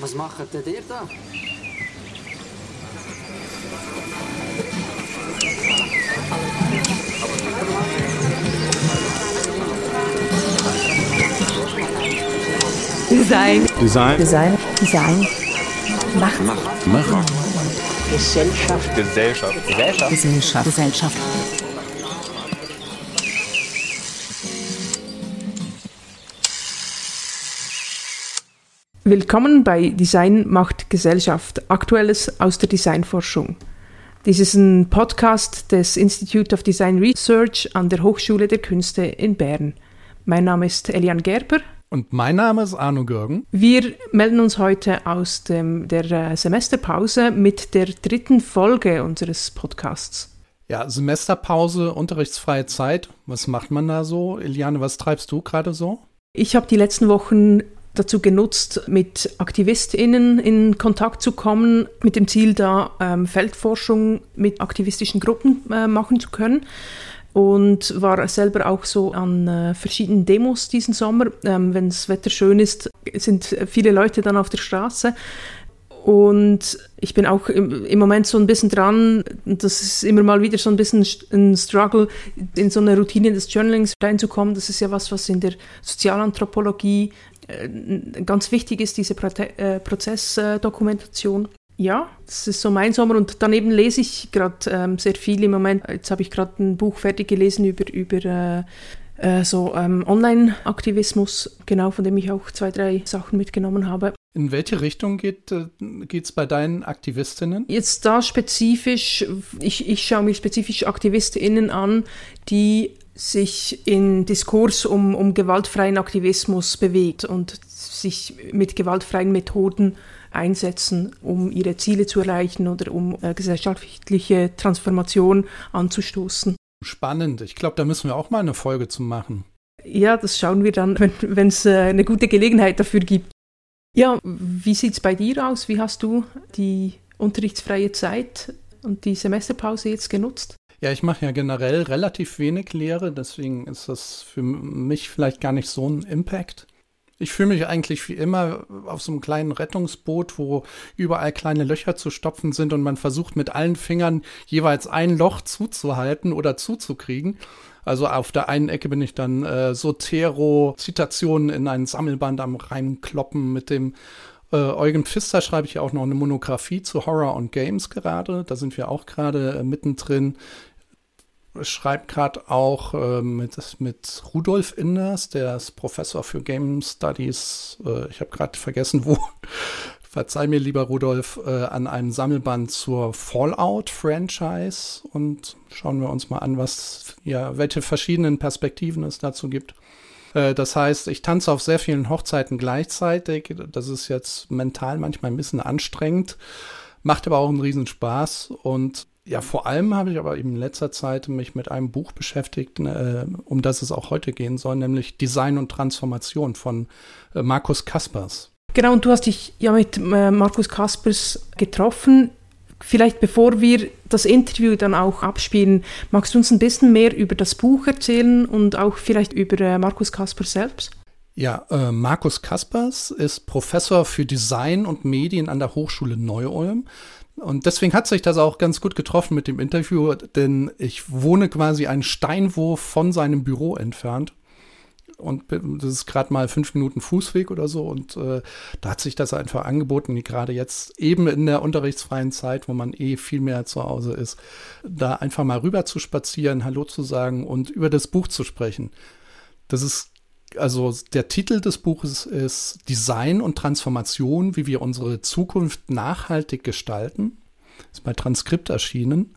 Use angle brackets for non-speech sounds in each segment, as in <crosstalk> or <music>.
Was macht denn ihr da? Design. Design. Design. Design. Machen. Machen. Gesellschaft. Gesellschaft. Gesellschaft. Gesellschaft. Gesellschaft. Willkommen bei Design macht Gesellschaft, Aktuelles aus der Designforschung. Dies ist ein Podcast des Institute of Design Research an der Hochschule der Künste in Bern. Mein Name ist Elian Gerber. Und mein Name ist Arno Görgen. Wir melden uns heute aus dem, der äh, Semesterpause mit der dritten Folge unseres Podcasts. Ja, Semesterpause, unterrichtsfreie Zeit. Was macht man da so? Eliane, was treibst du gerade so? Ich habe die letzten Wochen dazu genutzt, mit AktivistInnen in Kontakt zu kommen, mit dem Ziel, da ähm, Feldforschung mit aktivistischen Gruppen äh, machen zu können. Und war selber auch so an äh, verschiedenen Demos diesen Sommer. Ähm, Wenn das Wetter schön ist, sind viele Leute dann auf der Straße. Und ich bin auch im, Moment so ein bisschen dran, das ist immer mal wieder so ein bisschen ein Struggle, in so eine Routine des Journalings reinzukommen. Das ist ja was, was in der Sozialanthropologie ganz wichtig ist, diese Prote äh, Prozessdokumentation. Ja, das ist so mein Sommer und daneben lese ich gerade ähm, sehr viel im Moment. Jetzt habe ich gerade ein Buch fertig gelesen über, über äh, so ähm, Online-Aktivismus, genau, von dem ich auch zwei, drei Sachen mitgenommen habe. In welche Richtung geht es bei deinen Aktivistinnen? Jetzt da spezifisch, ich, ich schaue mir spezifisch AktivistInnen an, die sich in Diskurs um, um gewaltfreien Aktivismus bewegt und sich mit gewaltfreien Methoden einsetzen, um ihre Ziele zu erreichen oder um äh, gesellschaftliche Transformation anzustoßen. Spannend. Ich glaube, da müssen wir auch mal eine Folge zu machen. Ja, das schauen wir dann, wenn es äh, eine gute Gelegenheit dafür gibt. Ja, wie sieht es bei dir aus? Wie hast du die unterrichtsfreie Zeit und die Semesterpause jetzt genutzt? Ja, ich mache ja generell relativ wenig Lehre, deswegen ist das für mich vielleicht gar nicht so ein Impact. Ich fühle mich eigentlich wie immer auf so einem kleinen Rettungsboot, wo überall kleine Löcher zu stopfen sind und man versucht mit allen Fingern jeweils ein Loch zuzuhalten oder zuzukriegen. Also auf der einen Ecke bin ich dann äh, Sotero-Zitationen in ein Sammelband am Reinkloppen mit dem äh, Eugen Pfister schreibe ich auch noch eine Monographie zu Horror und Games gerade. Da sind wir auch gerade äh, mittendrin schreibt gerade auch äh, mit, mit Rudolf Inders, der ist Professor für Game Studies, äh, ich habe gerade vergessen, wo, verzeih mir lieber Rudolf, äh, an einem Sammelband zur Fallout-Franchise und schauen wir uns mal an, was, ja, welche verschiedenen Perspektiven es dazu gibt. Äh, das heißt, ich tanze auf sehr vielen Hochzeiten gleichzeitig. Das ist jetzt mental manchmal ein bisschen anstrengend, macht aber auch einen Riesenspaß und ja, vor allem habe ich aber in letzter Zeit mich mit einem Buch beschäftigt, äh, um das es auch heute gehen soll, nämlich Design und Transformation von äh, Markus Kaspers. Genau, und du hast dich ja mit äh, Markus Kaspers getroffen. Vielleicht bevor wir das Interview dann auch abspielen, magst du uns ein bisschen mehr über das Buch erzählen und auch vielleicht über äh, Markus Kaspers selbst? Ja, äh, Markus Kaspers ist Professor für Design und Medien an der Hochschule Neu-Ulm. Und deswegen hat sich das auch ganz gut getroffen mit dem Interview, denn ich wohne quasi einen Steinwurf von seinem Büro entfernt. Und das ist gerade mal fünf Minuten Fußweg oder so. Und äh, da hat sich das einfach angeboten, gerade jetzt eben in der unterrichtsfreien Zeit, wo man eh viel mehr zu Hause ist, da einfach mal rüber zu spazieren, Hallo zu sagen und über das Buch zu sprechen. Das ist also der Titel des Buches ist Design und Transformation, wie wir unsere Zukunft nachhaltig gestalten. Ist bei Transkript erschienen.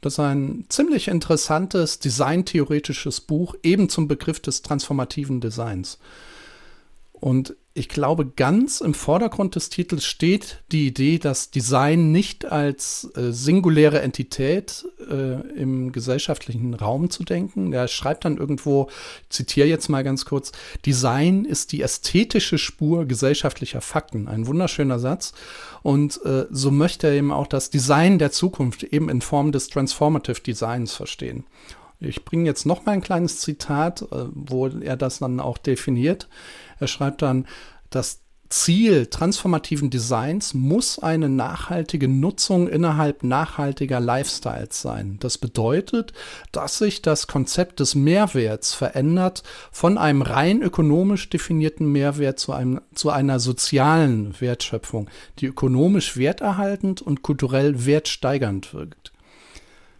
Das ist ein ziemlich interessantes designtheoretisches Buch, eben zum Begriff des transformativen Designs. Und ich glaube, ganz im Vordergrund des Titels steht die Idee, dass Design nicht als äh, singuläre Entität äh, im gesellschaftlichen Raum zu denken. Er schreibt dann irgendwo, zitiere jetzt mal ganz kurz, Design ist die ästhetische Spur gesellschaftlicher Fakten. Ein wunderschöner Satz. Und äh, so möchte er eben auch das Design der Zukunft eben in Form des Transformative Designs verstehen. Ich bringe jetzt noch mal ein kleines Zitat, äh, wo er das dann auch definiert. Er schreibt dann, dass Ziel transformativen Designs muss eine nachhaltige Nutzung innerhalb nachhaltiger Lifestyles sein. Das bedeutet, dass sich das Konzept des Mehrwerts verändert von einem rein ökonomisch definierten Mehrwert zu, einem, zu einer sozialen Wertschöpfung, die ökonomisch werterhaltend und kulturell wertsteigernd wirkt.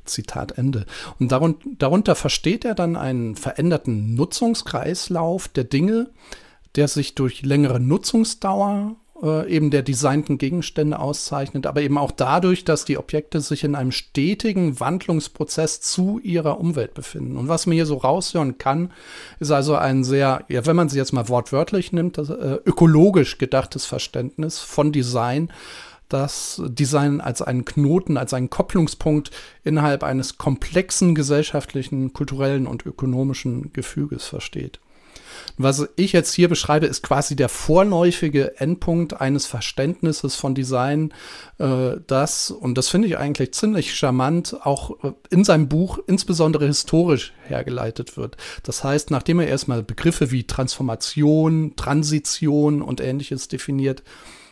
Zitat Ende. Und darunter versteht er dann einen veränderten Nutzungskreislauf der Dinge, der sich durch längere Nutzungsdauer äh, eben der designten Gegenstände auszeichnet, aber eben auch dadurch, dass die Objekte sich in einem stetigen Wandlungsprozess zu ihrer Umwelt befinden. Und was man hier so raushören kann, ist also ein sehr, ja, wenn man sie jetzt mal wortwörtlich nimmt, das, äh, ökologisch gedachtes Verständnis von Design, das Design als einen Knoten, als einen Kopplungspunkt innerhalb eines komplexen gesellschaftlichen, kulturellen und ökonomischen Gefüges versteht. Was ich jetzt hier beschreibe, ist quasi der vorläufige Endpunkt eines Verständnisses von Design, äh, das, und das finde ich eigentlich ziemlich charmant, auch äh, in seinem Buch insbesondere historisch hergeleitet wird. Das heißt, nachdem er erstmal Begriffe wie Transformation, Transition und ähnliches definiert,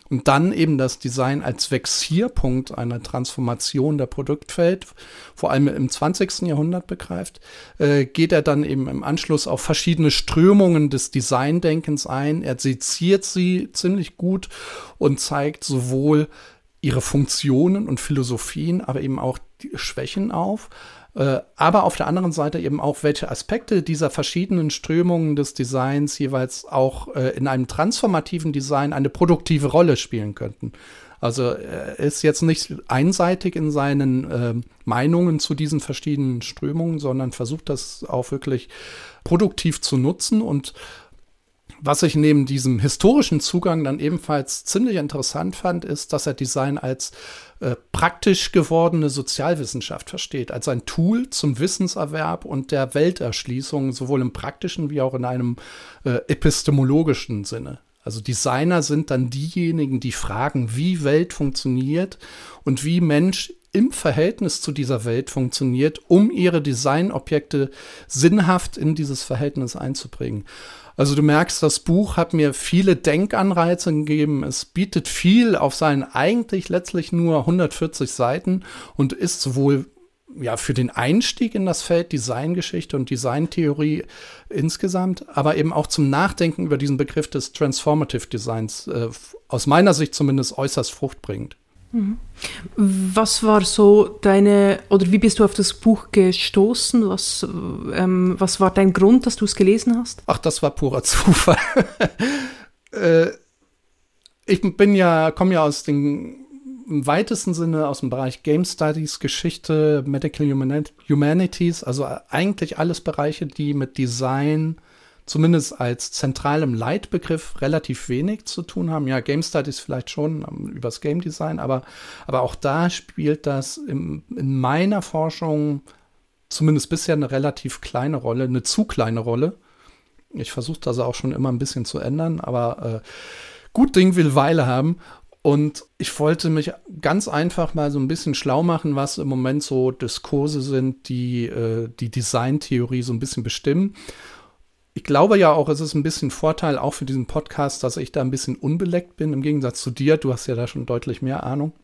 und dann eben das Design als Vexierpunkt einer Transformation der Produktwelt, vor allem im 20. Jahrhundert begreift, äh, geht er dann eben im Anschluss auf verschiedene Strömungen des Designdenkens ein. Er seziert sie ziemlich gut und zeigt sowohl ihre Funktionen und Philosophien, aber eben auch die Schwächen auf. Äh, aber auf der anderen Seite eben auch, welche Aspekte dieser verschiedenen Strömungen des Designs jeweils auch äh, in einem transformativen Design eine produktive Rolle spielen könnten. Also er ist jetzt nicht einseitig in seinen äh, Meinungen zu diesen verschiedenen Strömungen, sondern versucht das auch wirklich produktiv zu nutzen und was ich neben diesem historischen Zugang dann ebenfalls ziemlich interessant fand, ist, dass er Design als äh, praktisch gewordene Sozialwissenschaft versteht, als ein Tool zum Wissenserwerb und der Welterschließung, sowohl im praktischen wie auch in einem äh, epistemologischen Sinne. Also Designer sind dann diejenigen, die fragen, wie Welt funktioniert und wie Mensch im Verhältnis zu dieser Welt funktioniert, um ihre Designobjekte sinnhaft in dieses Verhältnis einzubringen. Also du merkst, das Buch hat mir viele Denkanreize gegeben. Es bietet viel auf seinen eigentlich letztlich nur 140 Seiten und ist sowohl ja, für den Einstieg in das Feld Designgeschichte und Designtheorie insgesamt, aber eben auch zum Nachdenken über diesen Begriff des Transformative Designs äh, aus meiner Sicht zumindest äußerst fruchtbringend. Was war so deine, oder wie bist du auf das Buch gestoßen? Was, ähm, was war dein Grund, dass du es gelesen hast? Ach, das war purer <laughs> Zufall. äh, ich bin ja, komme ja aus dem im weitesten Sinne aus dem Bereich Game Studies, Geschichte, Medical Humanities, also eigentlich alles Bereiche, die mit Design zumindest als zentralem Leitbegriff relativ wenig zu tun haben. Ja, Game Studies vielleicht schon um, ähm, übers Game Design, aber, aber auch da spielt das im, in meiner Forschung zumindest bisher eine relativ kleine Rolle, eine zu kleine Rolle. Ich versuche das auch schon immer ein bisschen zu ändern, aber äh, gut Ding will Weile haben. Und ich wollte mich ganz einfach mal so ein bisschen schlau machen, was im Moment so Diskurse sind, die äh, die Designtheorie so ein bisschen bestimmen ich glaube ja auch, es ist ein bisschen Vorteil auch für diesen Podcast, dass ich da ein bisschen unbeleckt bin, im Gegensatz zu dir. Du hast ja da schon deutlich mehr Ahnung.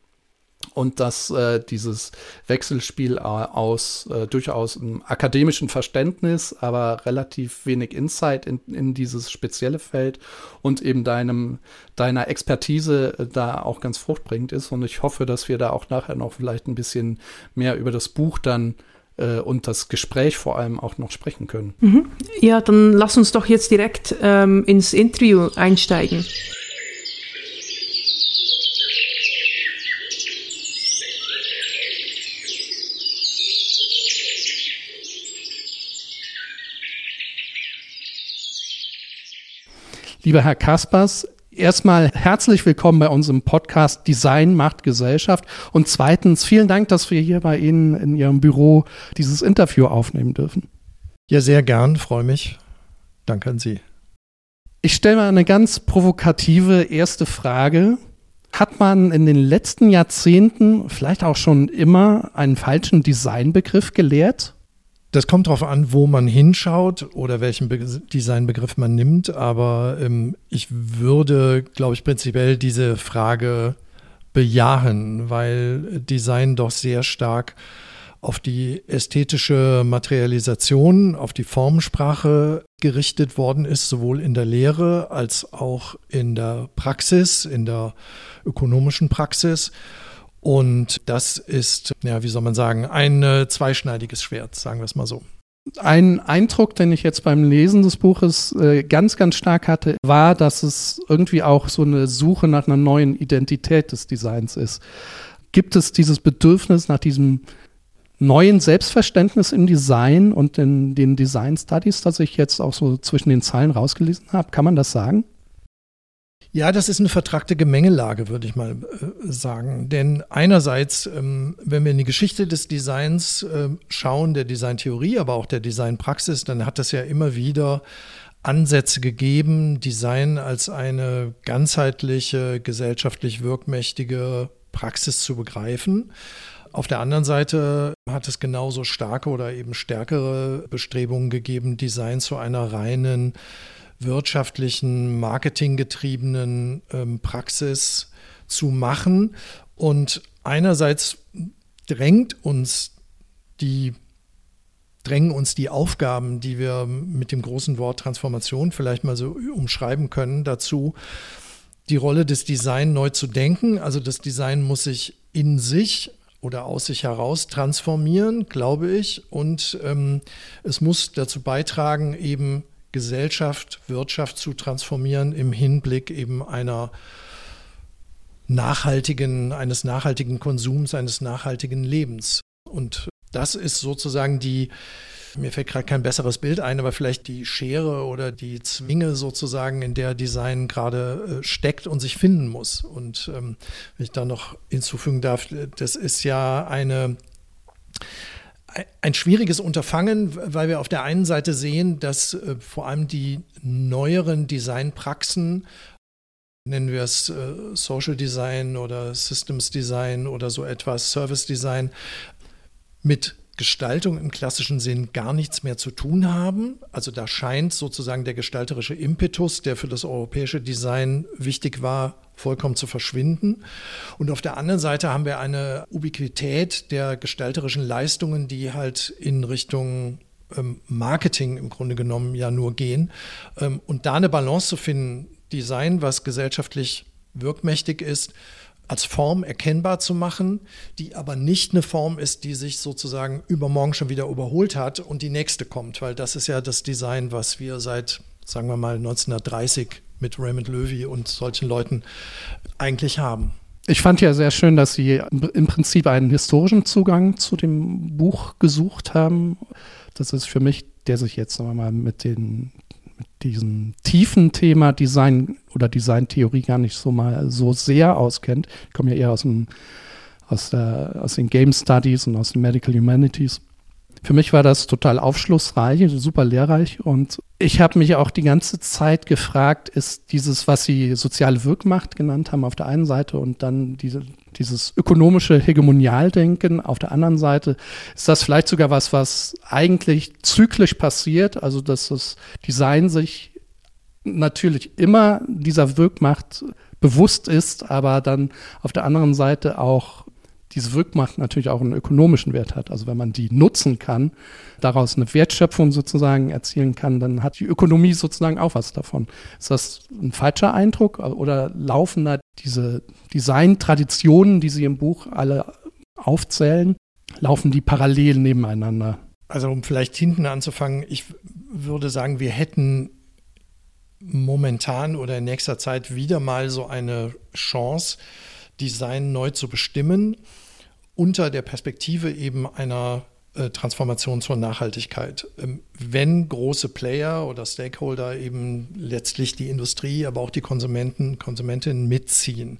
Und dass äh, dieses Wechselspiel aus äh, durchaus einem akademischen Verständnis, aber relativ wenig Insight in, in dieses spezielle Feld und eben deinem, deiner Expertise äh, da auch ganz fruchtbringend ist. Und ich hoffe, dass wir da auch nachher noch vielleicht ein bisschen mehr über das Buch dann äh, und das Gespräch vor allem auch noch sprechen können. Mhm. Ja, dann lass uns doch jetzt direkt ähm, ins Interview einsteigen. Lieber Herr Kaspers, erstmal herzlich willkommen bei unserem Podcast Design macht Gesellschaft. Und zweitens vielen Dank, dass wir hier bei Ihnen in Ihrem Büro dieses Interview aufnehmen dürfen. Ja, sehr gern, freue mich. Danke an Sie. Ich stelle mal eine ganz provokative erste Frage. Hat man in den letzten Jahrzehnten vielleicht auch schon immer einen falschen Designbegriff gelehrt? Das kommt darauf an, wo man hinschaut oder welchen Be Designbegriff man nimmt. Aber ähm, ich würde, glaube ich, prinzipiell diese Frage bejahen, weil Design doch sehr stark auf die ästhetische Materialisation, auf die Formensprache gerichtet worden ist, sowohl in der Lehre als auch in der Praxis, in der ökonomischen Praxis. Und das ist, ja, wie soll man sagen, ein äh, zweischneidiges Schwert, sagen wir es mal so. Ein Eindruck, den ich jetzt beim Lesen des Buches äh, ganz, ganz stark hatte, war, dass es irgendwie auch so eine Suche nach einer neuen Identität des Designs ist. Gibt es dieses Bedürfnis nach diesem neuen Selbstverständnis im Design und in den Design Studies, das ich jetzt auch so zwischen den Zeilen rausgelesen habe? Kann man das sagen? Ja, das ist eine vertragte Gemengelage, würde ich mal äh, sagen. Denn einerseits, ähm, wenn wir in die Geschichte des Designs äh, schauen, der Designtheorie, aber auch der Designpraxis, dann hat es ja immer wieder Ansätze gegeben, Design als eine ganzheitliche, gesellschaftlich wirkmächtige Praxis zu begreifen. Auf der anderen Seite hat es genauso starke oder eben stärkere Bestrebungen gegeben, Design zu einer reinen wirtschaftlichen, marketinggetriebenen ähm, Praxis zu machen. Und einerseits drängt uns die drängen uns die Aufgaben, die wir mit dem großen Wort Transformation vielleicht mal so umschreiben können, dazu, die Rolle des Design neu zu denken. Also das Design muss sich in sich oder aus sich heraus transformieren, glaube ich. Und ähm, es muss dazu beitragen, eben Gesellschaft, Wirtschaft zu transformieren im Hinblick eben einer nachhaltigen, eines nachhaltigen Konsums, eines nachhaltigen Lebens. Und das ist sozusagen die, mir fällt gerade kein besseres Bild ein, aber vielleicht die Schere oder die Zwinge sozusagen, in der Design gerade äh, steckt und sich finden muss. Und ähm, wenn ich da noch hinzufügen darf, das ist ja eine ein schwieriges Unterfangen, weil wir auf der einen Seite sehen, dass äh, vor allem die neueren Designpraxen, nennen wir es äh, Social Design oder Systems Design oder so etwas, Service Design, mit Gestaltung im klassischen Sinn gar nichts mehr zu tun haben. Also da scheint sozusagen der gestalterische Impetus, der für das europäische Design wichtig war, vollkommen zu verschwinden. Und auf der anderen Seite haben wir eine Ubiquität der gestalterischen Leistungen, die halt in Richtung ähm, Marketing im Grunde genommen ja nur gehen. Ähm, und da eine Balance zu finden, Design, was gesellschaftlich wirkmächtig ist, als Form erkennbar zu machen, die aber nicht eine Form ist, die sich sozusagen übermorgen schon wieder überholt hat und die nächste kommt, weil das ist ja das Design, was wir seit, sagen wir mal, 1930 mit Raymond Löwy und solchen Leuten eigentlich haben. Ich fand ja sehr schön, dass Sie im Prinzip einen historischen Zugang zu dem Buch gesucht haben. Das ist für mich, der sich jetzt sagen wir mal mit den mit diesem tiefen Thema Design oder Designtheorie gar nicht so mal so sehr auskennt. Ich komme ja eher aus, dem, aus, der, aus den Game Studies und aus den Medical Humanities. Für mich war das total aufschlussreich, super lehrreich und ich habe mich auch die ganze Zeit gefragt, ist dieses, was Sie soziale Wirkmacht genannt haben auf der einen Seite und dann diese, dieses ökonomische Hegemonialdenken. Auf der anderen Seite, ist das vielleicht sogar was, was eigentlich zyklisch passiert, also dass das Design sich natürlich immer dieser Wirkmacht bewusst ist, aber dann auf der anderen Seite auch diese Wirkmacht natürlich auch einen ökonomischen Wert hat. Also wenn man die nutzen kann, daraus eine Wertschöpfung sozusagen erzielen kann, dann hat die Ökonomie sozusagen auch was davon. Ist das ein falscher Eindruck oder laufen da diese Design-Traditionen, die Sie im Buch alle aufzählen, laufen die parallel nebeneinander? Also um vielleicht hinten anzufangen, ich würde sagen, wir hätten momentan oder in nächster Zeit wieder mal so eine Chance, Design neu zu bestimmen unter der Perspektive eben einer äh, Transformation zur Nachhaltigkeit. Ähm, wenn große Player oder Stakeholder eben letztlich die Industrie, aber auch die Konsumenten, Konsumentinnen mitziehen.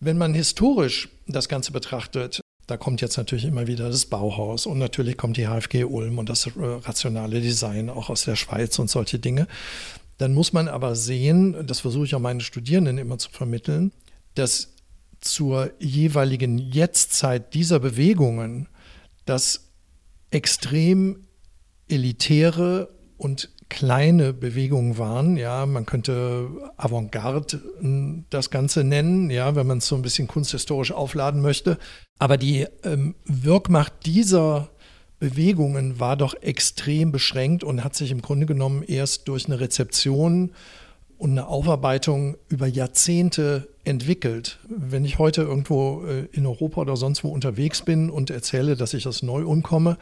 Wenn man historisch das Ganze betrachtet, da kommt jetzt natürlich immer wieder das Bauhaus und natürlich kommt die HFG Ulm und das äh, rationale Design auch aus der Schweiz und solche Dinge. Dann muss man aber sehen, das versuche ich auch meinen Studierenden immer zu vermitteln, dass zur jeweiligen Jetztzeit dieser Bewegungen, dass extrem elitäre und kleine Bewegungen waren. Ja, man könnte Avantgarde hm, das Ganze nennen, ja, wenn man es so ein bisschen kunsthistorisch aufladen möchte. Aber die ähm, Wirkmacht dieser Bewegungen war doch extrem beschränkt und hat sich im Grunde genommen erst durch eine Rezeption und eine Aufarbeitung über Jahrzehnte entwickelt. Wenn ich heute irgendwo äh, in Europa oder sonst wo unterwegs bin und erzähle, dass ich aus Neu-Ulm komme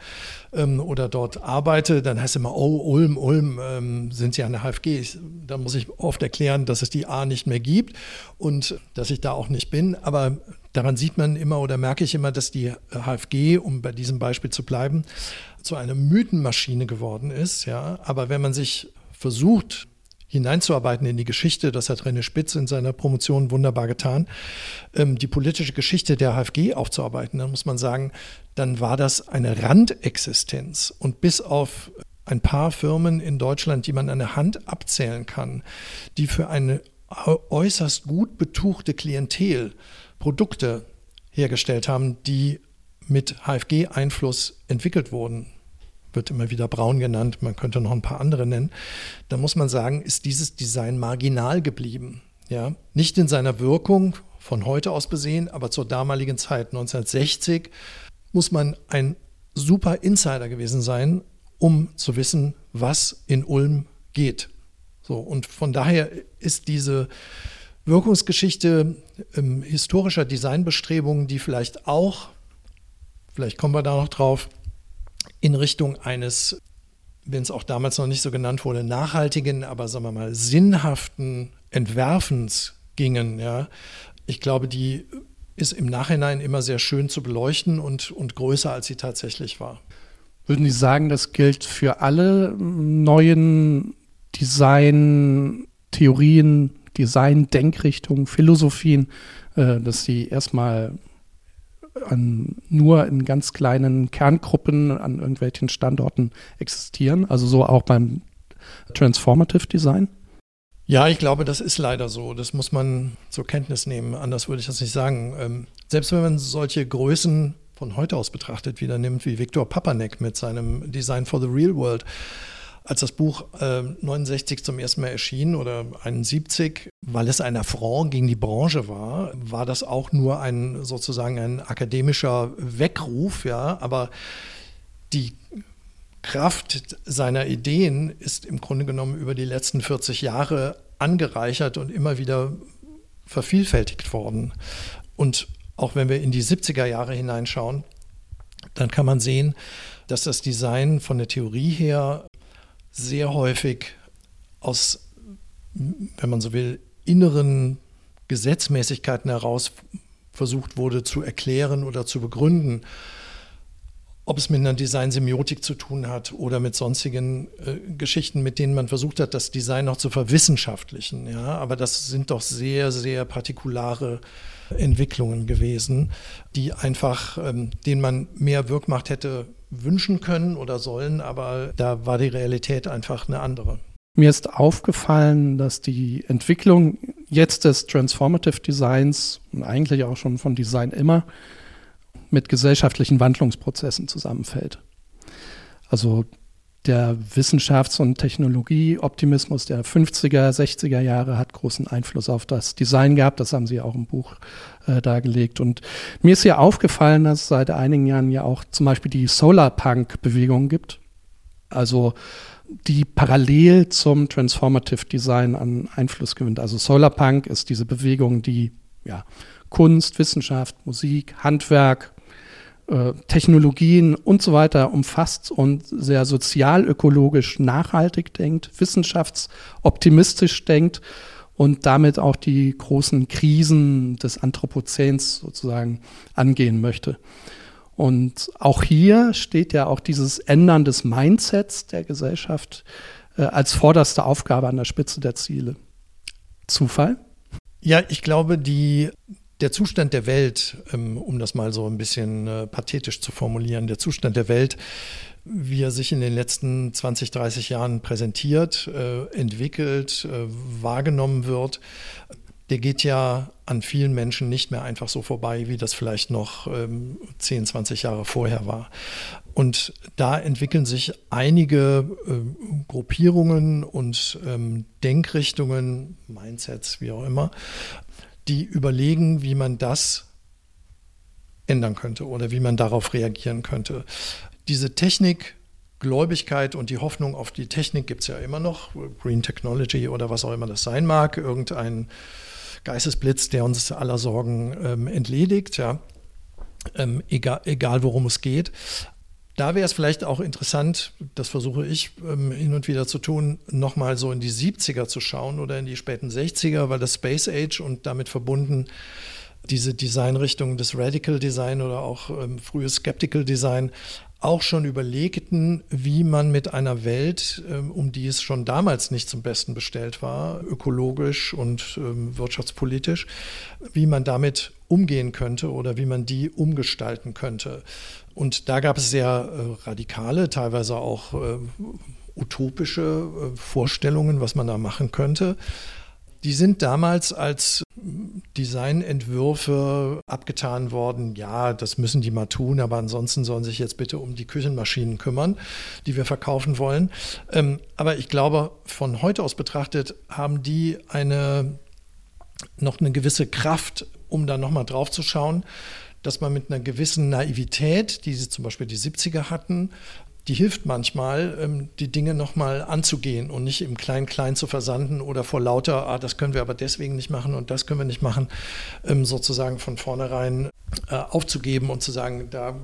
ähm, oder dort arbeite, dann heißt es immer, oh, Ulm, Ulm, ähm, sind Sie an der HFG? Da muss ich oft erklären, dass es die A nicht mehr gibt und dass ich da auch nicht bin. Aber daran sieht man immer oder merke ich immer, dass die HFG, um bei diesem Beispiel zu bleiben, zu einer Mythenmaschine geworden ist. Ja, aber wenn man sich versucht, hineinzuarbeiten in die Geschichte. Das hat René Spitz in seiner Promotion wunderbar getan. Ähm, die politische Geschichte der HFG aufzuarbeiten, dann muss man sagen, dann war das eine Randexistenz. Und bis auf ein paar Firmen in Deutschland, die man an der Hand abzählen kann, die für eine äußerst gut betuchte Klientel Produkte hergestellt haben, die mit HFG-Einfluss entwickelt wurden wird immer wieder Braun genannt, man könnte noch ein paar andere nennen, da muss man sagen, ist dieses Design marginal geblieben. Ja? Nicht in seiner Wirkung von heute aus besehen, aber zur damaligen Zeit 1960 muss man ein super Insider gewesen sein, um zu wissen, was in Ulm geht. So, und von daher ist diese Wirkungsgeschichte ähm, historischer Designbestrebungen, die vielleicht auch, vielleicht kommen wir da noch drauf, in Richtung eines, wenn es auch damals noch nicht so genannt wurde, nachhaltigen, aber sagen wir mal sinnhaften Entwerfens gingen. Ja. Ich glaube, die ist im Nachhinein immer sehr schön zu beleuchten und, und größer, als sie tatsächlich war. Würden Sie sagen, das gilt für alle neuen Design-Theorien, Design-Denkrichtungen, Philosophien, äh, dass sie erstmal an, nur in ganz kleinen Kerngruppen an irgendwelchen Standorten existieren. Also so auch beim Transformative Design. Ja, ich glaube, das ist leider so. Das muss man zur Kenntnis nehmen. Anders würde ich das nicht sagen. Ähm, selbst wenn man solche Größen von heute aus betrachtet wieder nimmt, wie Viktor Papanek mit seinem Design for the Real World, als das Buch äh, 69 zum ersten Mal erschien oder 71, weil es ein Affront gegen die Branche war, war das auch nur ein sozusagen ein akademischer Weckruf, ja, aber die Kraft seiner Ideen ist im Grunde genommen über die letzten 40 Jahre angereichert und immer wieder vervielfältigt worden. Und auch wenn wir in die 70er Jahre hineinschauen, dann kann man sehen, dass das Design von der Theorie her sehr häufig aus, wenn man so will, inneren Gesetzmäßigkeiten heraus versucht wurde zu erklären oder zu begründen, ob es mit einer Design-Semiotik zu tun hat oder mit sonstigen äh, Geschichten, mit denen man versucht hat, das Design noch zu verwissenschaftlichen. Ja? Aber das sind doch sehr, sehr partikulare Entwicklungen gewesen, die einfach, ähm, denen man mehr Wirkmacht hätte wünschen können oder sollen, aber da war die Realität einfach eine andere. Mir ist aufgefallen, dass die Entwicklung jetzt des Transformative Designs und eigentlich auch schon von Design immer mit gesellschaftlichen Wandlungsprozessen zusammenfällt. Also der Wissenschafts- und Technologieoptimismus der 50er, 60er Jahre hat großen Einfluss auf das Design gehabt. Das haben Sie auch im Buch äh, dargelegt. Und mir ist ja aufgefallen, dass es seit einigen Jahren ja auch zum Beispiel die Solarpunk-Bewegung gibt. Also die parallel zum Transformative Design an Einfluss gewinnt. Also Solarpunk ist diese Bewegung, die ja, Kunst, Wissenschaft, Musik, Handwerk, äh, Technologien und so weiter umfasst und sehr sozialökologisch nachhaltig denkt, wissenschaftsoptimistisch denkt und damit auch die großen Krisen des Anthropozäns sozusagen angehen möchte. Und auch hier steht ja auch dieses Ändern des Mindsets der Gesellschaft äh, als vorderste Aufgabe an der Spitze der Ziele. Zufall? Ja, ich glaube, die der Zustand der Welt, ähm, um das mal so ein bisschen äh, pathetisch zu formulieren, der Zustand der Welt, wie er sich in den letzten 20, 30 Jahren präsentiert, äh, entwickelt, äh, wahrgenommen wird, der geht ja an vielen Menschen nicht mehr einfach so vorbei, wie das vielleicht noch ähm, 10, 20 Jahre vorher war. Und da entwickeln sich einige äh, Gruppierungen und ähm, Denkrichtungen, Mindsets, wie auch immer, die überlegen, wie man das ändern könnte oder wie man darauf reagieren könnte. Diese Technik, Gläubigkeit und die Hoffnung auf die Technik gibt es ja immer noch, Green Technology oder was auch immer das sein mag, irgendein Geistesblitz, der uns aller Sorgen ähm, entledigt, ja. Ähm, egal, egal worum es geht. Da wäre es vielleicht auch interessant, das versuche ich ähm, hin und wieder zu tun, nochmal so in die 70er zu schauen oder in die späten 60er, weil das Space Age und damit verbunden diese Designrichtung des Radical Design oder auch ähm, frühes Skeptical Design auch schon überlegten, wie man mit einer Welt, ähm, um die es schon damals nicht zum Besten bestellt war, ökologisch und ähm, wirtschaftspolitisch, wie man damit umgehen könnte oder wie man die umgestalten könnte. Und da gab es sehr äh, radikale, teilweise auch äh, utopische äh, Vorstellungen, was man da machen könnte. Die sind damals als Designentwürfe abgetan worden. Ja, das müssen die mal tun, aber ansonsten sollen sich jetzt bitte um die Küchenmaschinen kümmern, die wir verkaufen wollen. Ähm, aber ich glaube, von heute aus betrachtet haben die eine noch eine gewisse Kraft, um da nochmal drauf zu schauen, dass man mit einer gewissen Naivität, die sie zum Beispiel die 70er hatten, die hilft manchmal, ähm, die Dinge nochmal anzugehen und nicht im Klein-Klein zu versanden oder vor lauter, ah, das können wir aber deswegen nicht machen und das können wir nicht machen, ähm, sozusagen von vornherein äh, aufzugeben und zu sagen, da,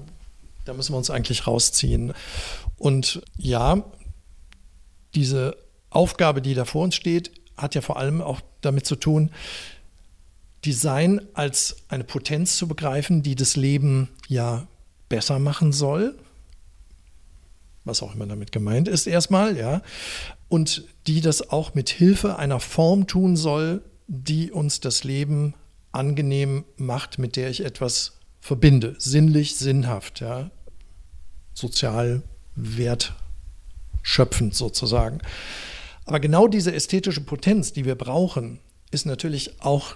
da müssen wir uns eigentlich rausziehen. Und ja, diese Aufgabe, die da vor uns steht, hat ja vor allem auch damit zu tun, Design als eine Potenz zu begreifen, die das Leben ja besser machen soll, was auch immer damit gemeint ist erstmal, ja, und die das auch mit Hilfe einer Form tun soll, die uns das Leben angenehm macht, mit der ich etwas verbinde, sinnlich, sinnhaft, ja, sozial wertschöpfend sozusagen. Aber genau diese ästhetische Potenz, die wir brauchen, ist natürlich auch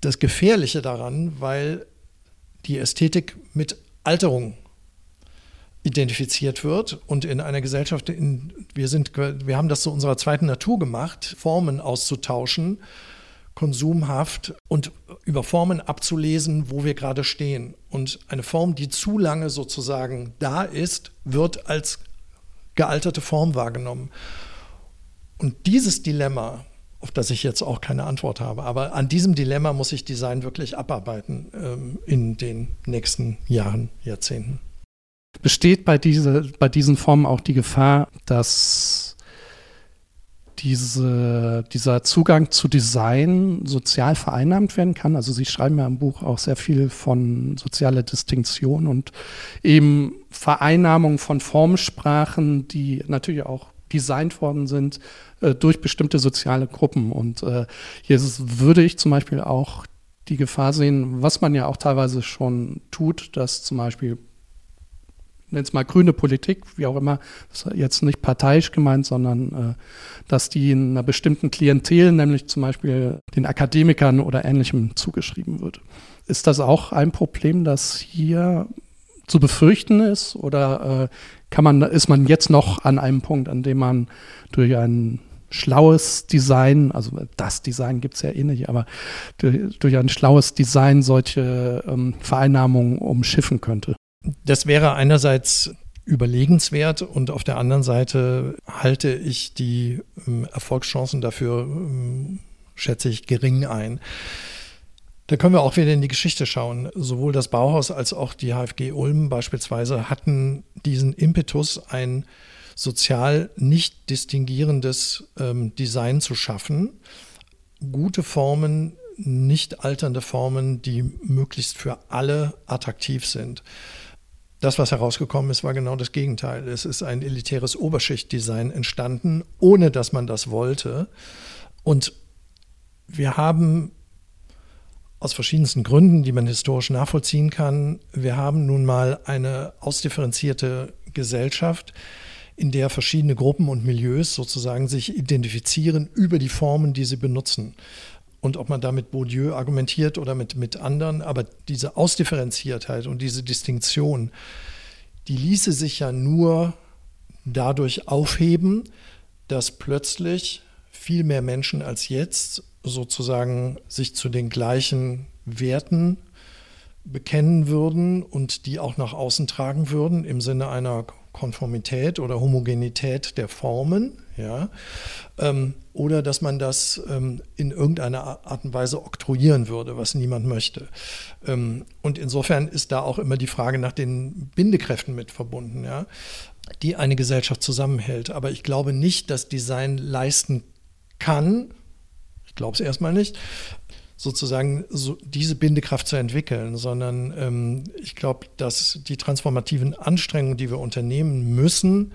das Gefährliche daran, weil die Ästhetik mit Alterung identifiziert wird und in einer Gesellschaft, in, wir, sind, wir haben das zu unserer zweiten Natur gemacht, Formen auszutauschen, konsumhaft und über Formen abzulesen, wo wir gerade stehen. Und eine Form, die zu lange sozusagen da ist, wird als gealterte Form wahrgenommen. Und dieses Dilemma, auf das ich jetzt auch keine Antwort habe, aber an diesem Dilemma muss ich Design wirklich abarbeiten ähm, in den nächsten Jahren, Jahrzehnten. Besteht bei, diese, bei diesen Formen auch die Gefahr, dass diese, dieser Zugang zu Design sozial vereinnahmt werden kann? Also Sie schreiben ja im Buch auch sehr viel von sozialer Distinktion und eben Vereinnahmung von Formsprachen, die natürlich auch designt worden sind äh, durch bestimmte soziale Gruppen. Und äh, hier ist, würde ich zum Beispiel auch die Gefahr sehen, was man ja auch teilweise schon tut, dass zum Beispiel nennt es mal grüne Politik, wie auch immer, ist jetzt nicht parteiisch gemeint, sondern äh, dass die in einer bestimmten Klientel, nämlich zum Beispiel den Akademikern oder ähnlichem zugeschrieben wird. Ist das auch ein Problem, das hier zu befürchten ist? Oder äh, kann man, ist man jetzt noch an einem Punkt, an dem man durch ein schlaues Design, also das Design gibt es ja eh nicht, aber durch, ein schlaues Design solche ähm, Vereinnahmungen umschiffen könnte? Das wäre einerseits überlegenswert und auf der anderen Seite halte ich die ähm, Erfolgschancen dafür, ähm, schätze ich, gering ein. Da können wir auch wieder in die Geschichte schauen. Sowohl das Bauhaus als auch die HFG Ulm beispielsweise hatten diesen Impetus, ein sozial nicht distinguierendes ähm, Design zu schaffen, gute Formen, nicht alternde Formen, die möglichst für alle attraktiv sind. Das, was herausgekommen ist, war genau das Gegenteil. Es ist ein elitäres Oberschichtdesign entstanden, ohne dass man das wollte. Und wir haben aus verschiedensten Gründen, die man historisch nachvollziehen kann, wir haben nun mal eine ausdifferenzierte Gesellschaft, in der verschiedene Gruppen und Milieus sozusagen sich identifizieren über die Formen, die sie benutzen. und ob man da mit Bourdieu argumentiert oder mit, mit anderen, aber diese Ausdifferenziertheit und diese Distinktion, die ließe sich ja nur dadurch aufheben, dass plötzlich viel mehr Menschen als jetzt sozusagen sich zu den gleichen Werten bekennen würden und die auch nach außen tragen würden im Sinne einer Konformität oder Homogenität der Formen, ja, ähm, oder dass man das ähm, in irgendeiner Art und Weise oktroyieren würde, was niemand möchte. Ähm, und insofern ist da auch immer die Frage nach den Bindekräften mit verbunden, ja, die eine Gesellschaft zusammenhält. Aber ich glaube nicht, dass Design leisten kann, glaube es erstmal nicht, sozusagen so diese Bindekraft zu entwickeln, sondern ähm, ich glaube, dass die transformativen Anstrengungen, die wir unternehmen müssen,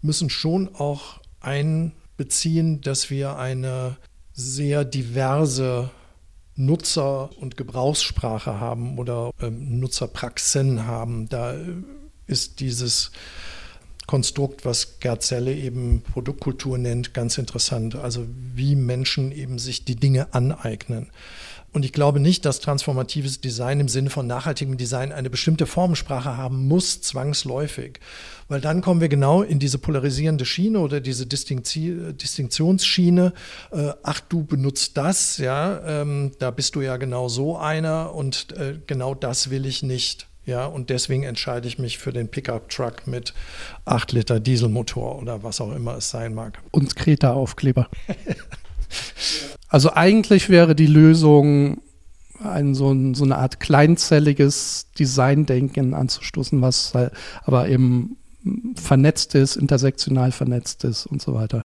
müssen schon auch einbeziehen, dass wir eine sehr diverse Nutzer- und Gebrauchssprache haben oder ähm, Nutzerpraxen haben. Da ist dieses Konstrukt, was Gerd Selle eben Produktkultur nennt, ganz interessant. Also wie Menschen eben sich die Dinge aneignen. Und ich glaube nicht, dass transformatives Design im Sinne von nachhaltigem Design eine bestimmte Formensprache haben muss, zwangsläufig. Weil dann kommen wir genau in diese polarisierende Schiene oder diese Distinktionsschiene. Äh, ach, du benutzt das, ja, ähm, da bist du ja genau so einer und äh, genau das will ich nicht. Ja, und deswegen entscheide ich mich für den Pickup-Truck mit 8 Liter Dieselmotor oder was auch immer es sein mag. Und Kreta-Aufkleber. <laughs> also eigentlich wäre die Lösung, ein, so, ein, so eine Art kleinzelliges Designdenken anzustoßen, was aber eben vernetzt ist, intersektional vernetzt ist und so weiter.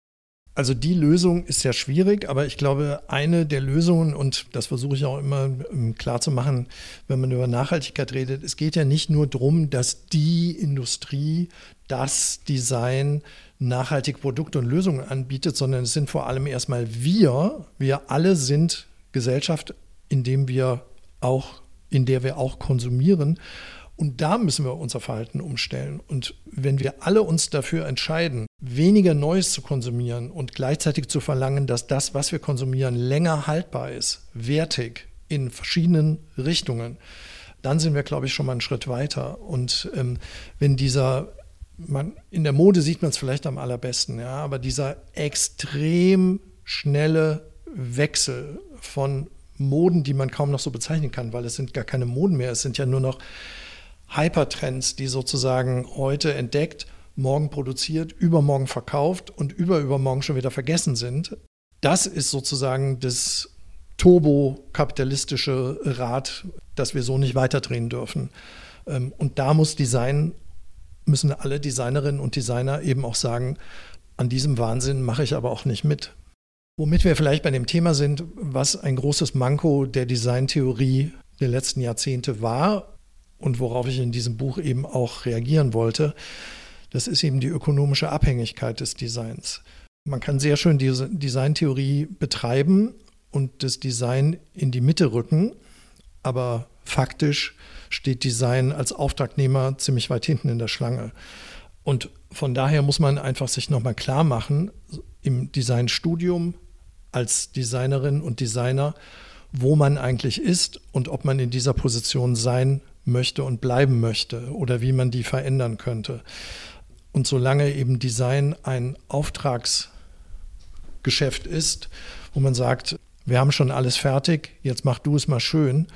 Also die Lösung ist ja schwierig, aber ich glaube, eine der Lösungen, und das versuche ich auch immer ähm, klar zu machen, wenn man über Nachhaltigkeit redet, es geht ja nicht nur darum, dass die Industrie das Design nachhaltige Produkte und Lösungen anbietet, sondern es sind vor allem erstmal wir, wir alle sind Gesellschaft, in dem wir auch, in der wir auch konsumieren. Und da müssen wir unser Verhalten umstellen. Und wenn wir alle uns dafür entscheiden, weniger Neues zu konsumieren und gleichzeitig zu verlangen, dass das, was wir konsumieren, länger haltbar ist, wertig, in verschiedenen Richtungen, dann sind wir, glaube ich, schon mal einen Schritt weiter. Und ähm, wenn dieser, man, in der Mode sieht man es vielleicht am allerbesten, ja, aber dieser extrem schnelle Wechsel von Moden, die man kaum noch so bezeichnen kann, weil es sind gar keine Moden mehr, es sind ja nur noch Hypertrends, die sozusagen heute entdeckt, morgen produziert, übermorgen verkauft und überübermorgen schon wieder vergessen sind. Das ist sozusagen das turbo-kapitalistische Rad, das wir so nicht weiterdrehen dürfen. Ähm, und da muss Design, müssen alle Designerinnen und Designer eben auch sagen, an diesem Wahnsinn mache ich aber auch nicht mit. Womit wir vielleicht bei dem Thema sind, was ein großes Manko der Designtheorie der letzten Jahrzehnte war und worauf ich in diesem Buch eben auch reagieren wollte, das ist eben die ökonomische Abhängigkeit des Designs. Man kann sehr schön diese Designtheorie betreiben und das Design in die Mitte rücken, aber faktisch steht Design als Auftragnehmer ziemlich weit hinten in der Schlange. Und von daher muss man einfach sich nochmal klar machen, im Designstudium als Designerin und Designer, wo man eigentlich ist und ob man in dieser Position sein möchte und bleiben möchte oder wie man die verändern könnte. Und solange eben Design ein Auftragsgeschäft ist, wo man sagt, wir haben schon alles fertig, jetzt mach du es mal schön,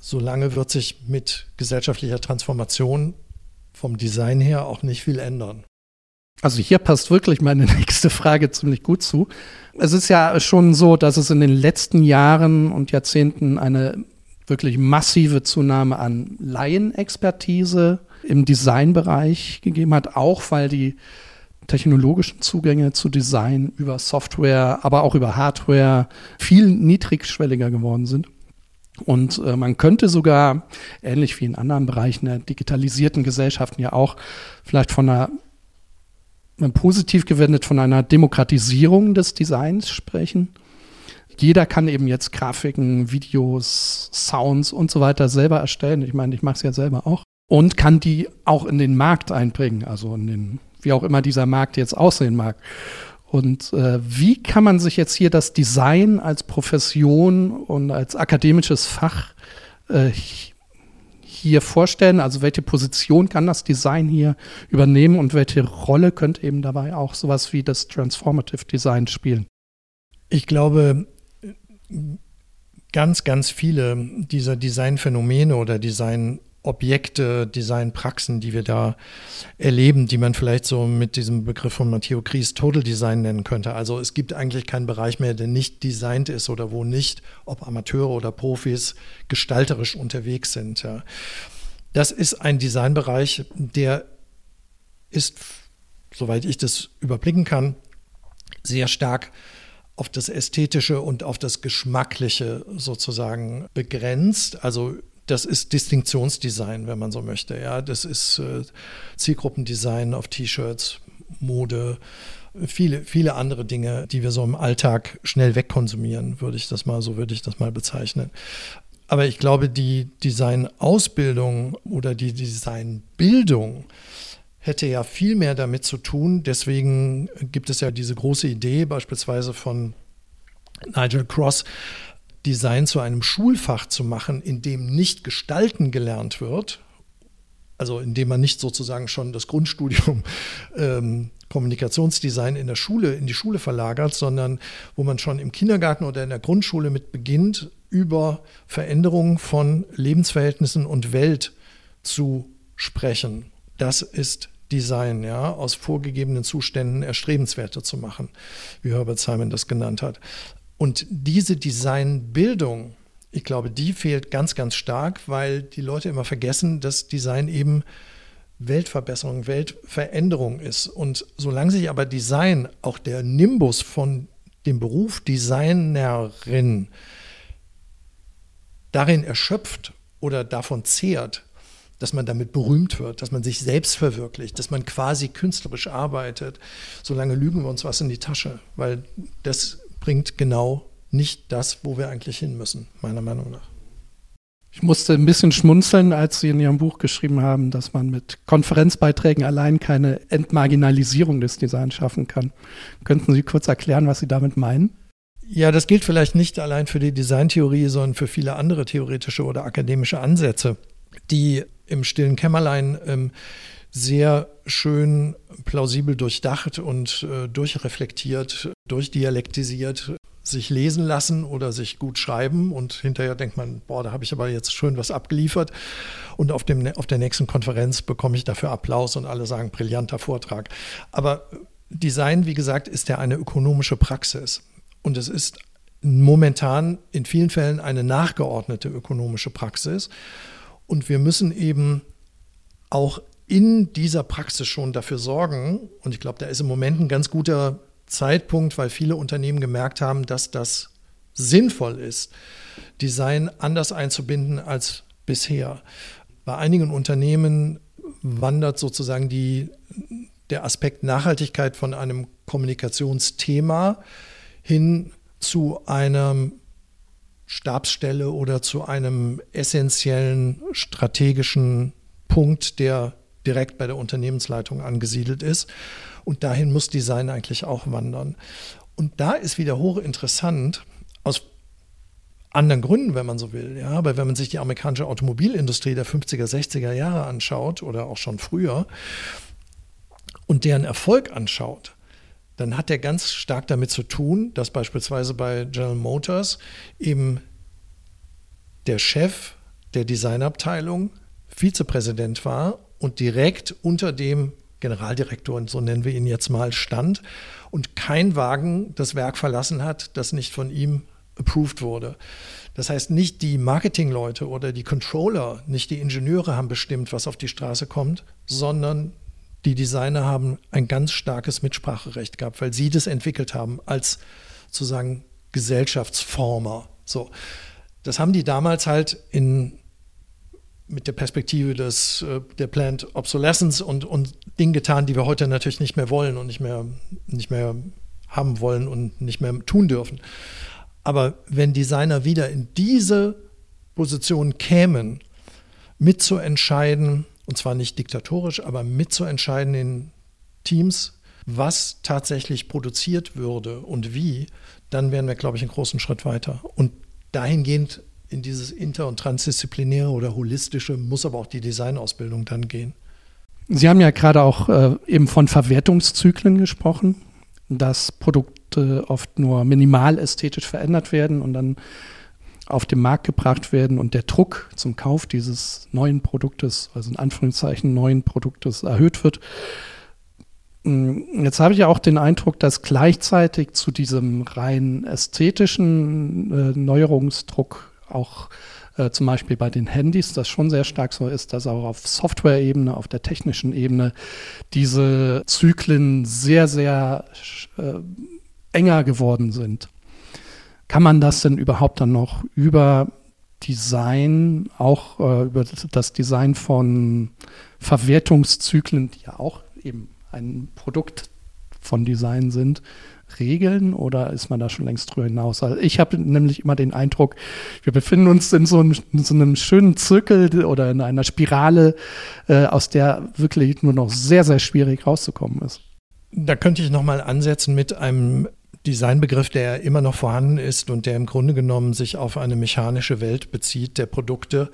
solange wird sich mit gesellschaftlicher Transformation vom Design her auch nicht viel ändern. Also hier passt wirklich meine <laughs> nächste Frage ziemlich gut zu. Es ist ja schon so, dass es in den letzten Jahren und Jahrzehnten eine wirklich massive Zunahme an Laienexpertise im Designbereich gegeben hat, auch weil die technologischen Zugänge zu Design über Software, aber auch über Hardware viel niedrigschwelliger geworden sind. Und äh, man könnte sogar, ähnlich wie in anderen Bereichen der digitalisierten Gesellschaften ja auch, vielleicht von einer, positiv gewendet, von einer Demokratisierung des Designs sprechen jeder kann eben jetzt Grafiken, Videos, Sounds und so weiter selber erstellen. Ich meine, ich mache es ja selber auch. Und kann die auch in den Markt einbringen, also in den, wie auch immer dieser Markt jetzt aussehen mag. Und äh, wie kann man sich jetzt hier das Design als Profession und als akademisches Fach äh, hier vorstellen? Also welche Position kann das Design hier übernehmen und welche Rolle könnte eben dabei auch sowas wie das Transformative Design spielen? Ich glaube, ganz, ganz viele dieser Designphänomene oder Designobjekte, Designpraxen, die wir da erleben, die man vielleicht so mit diesem Begriff von Matteo Kries Total Design nennen könnte. Also es gibt eigentlich keinen Bereich mehr, der nicht designt ist oder wo nicht, ob Amateure oder Profis, gestalterisch unterwegs sind. Ja. Das ist ein Designbereich, der ist, soweit ich das überblicken kann, sehr stark auf das Ästhetische und auf das Geschmackliche sozusagen begrenzt. Also das ist Distinktionsdesign, wenn man so möchte. Ja, das ist äh, Zielgruppendesign auf T-Shirts, Mode, viele, viele andere Dinge, die wir so im Alltag schnell wegkonsumieren, würde ich das mal, so würde ich das mal bezeichnen. Aber ich glaube, die Designausbildung oder die Designbildung hätte ja viel mehr damit zu tun. Deswegen gibt es ja diese große Idee beispielsweise von Nigel Cross, Design zu einem Schulfach zu machen, in dem nicht gestalten gelernt wird, also in dem man nicht sozusagen schon das Grundstudium ähm, Kommunikationsdesign in der Schule, in die Schule verlagert, sondern wo man schon im Kindergarten oder in der Grundschule mit beginnt, über Veränderungen von Lebensverhältnissen und Welt zu sprechen. Das ist Design, ja, aus vorgegebenen Zuständen erstrebenswerter zu machen, wie Herbert Simon das genannt hat. Und diese Designbildung, ich glaube, die fehlt ganz, ganz stark, weil die Leute immer vergessen, dass Design eben Weltverbesserung, Weltveränderung ist. Und solange sich aber Design, auch der Nimbus von dem Beruf Designerin, darin erschöpft oder davon zehrt, dass man damit berühmt wird, dass man sich selbst verwirklicht, dass man quasi künstlerisch arbeitet. Solange lügen wir uns was in die Tasche, weil das bringt genau nicht das, wo wir eigentlich hin müssen, meiner Meinung nach. Ich musste ein bisschen schmunzeln, als Sie in Ihrem Buch geschrieben haben, dass man mit Konferenzbeiträgen allein keine Entmarginalisierung des Designs schaffen kann. Könnten Sie kurz erklären, was Sie damit meinen? Ja, das gilt vielleicht nicht allein für die Designtheorie, sondern für viele andere theoretische oder akademische Ansätze, die im stillen Kämmerlein ähm, sehr schön plausibel durchdacht und äh, durchreflektiert, durchdialektisiert sich lesen lassen oder sich gut schreiben. Und hinterher denkt man, boah, da habe ich aber jetzt schön was abgeliefert. Und auf, dem, auf der nächsten Konferenz bekomme ich dafür Applaus und alle sagen, brillanter Vortrag. Aber Design, wie gesagt, ist ja eine ökonomische Praxis. Und es ist momentan in vielen Fällen eine nachgeordnete ökonomische Praxis und wir müssen eben auch in dieser Praxis schon dafür sorgen, und ich glaube, da ist im Moment ein ganz guter Zeitpunkt, weil viele Unternehmen gemerkt haben, dass das sinnvoll ist, Design anders einzubinden als bisher. Bei einigen Unternehmen wandert sozusagen die, der Aspekt Nachhaltigkeit von einem Kommunikationsthema hin zu einem Stabsstelle oder zu einem essentiellen strategischen Punkt, der direkt bei der Unternehmensleitung angesiedelt ist. Und dahin muss Design eigentlich auch wandern. Und da ist wieder hochinteressant, aus anderen Gründen, wenn man so will. Ja, aber wenn man sich die amerikanische Automobilindustrie der 50er, 60er Jahre anschaut oder auch schon früher und deren Erfolg anschaut, dann hat der ganz stark damit zu tun, dass beispielsweise bei General Motors eben der Chef der Designabteilung Vizepräsident war und direkt unter dem Generaldirektor, so nennen wir ihn jetzt mal, stand und kein Wagen das Werk verlassen hat, das nicht von ihm approved wurde. Das heißt, nicht die Marketingleute oder die Controller, nicht die Ingenieure haben bestimmt, was auf die Straße kommt, sondern die Designer haben ein ganz starkes Mitspracherecht gehabt, weil sie das entwickelt haben als sozusagen Gesellschaftsformer. So. Das haben die damals halt in, mit der Perspektive des, äh, der Planned Obsolescence und, und Dinge getan, die wir heute natürlich nicht mehr wollen und nicht mehr, nicht mehr haben wollen und nicht mehr tun dürfen. Aber wenn Designer wieder in diese Position kämen, mitzuentscheiden, und zwar nicht diktatorisch, aber mitzuentscheiden in Teams, was tatsächlich produziert würde und wie, dann wären wir, glaube ich, einen großen Schritt weiter. Und dahingehend in dieses inter- und transdisziplinäre oder holistische muss aber auch die Designausbildung dann gehen. Sie haben ja gerade auch äh, eben von Verwertungszyklen gesprochen, dass Produkte oft nur minimal ästhetisch verändert werden und dann auf den Markt gebracht werden und der Druck zum Kauf dieses neuen Produktes, also in Anführungszeichen neuen Produktes, erhöht wird. Mm, jetzt habe ich ja auch den Eindruck, dass gleichzeitig zu diesem rein ästhetischen äh, Neuerungsdruck auch äh, zum Beispiel bei den Handys das schon sehr stark so ist, dass auch auf Software-Ebene, auf der technischen Ebene diese Zyklen sehr, sehr äh, enger geworden sind. Kann man das denn überhaupt dann noch über Design, auch äh, über das Design von Verwertungszyklen, die ja auch eben ein Produkt von Design sind, regeln oder ist man da schon längst drüber hinaus? Also ich habe nämlich immer den Eindruck, wir befinden uns in so einem, in so einem schönen Zirkel oder in einer Spirale, äh, aus der wirklich nur noch sehr, sehr schwierig rauszukommen ist. Da könnte ich nochmal ansetzen mit einem Designbegriff, der immer noch vorhanden ist und der im Grunde genommen sich auf eine mechanische Welt bezieht, der Produkte,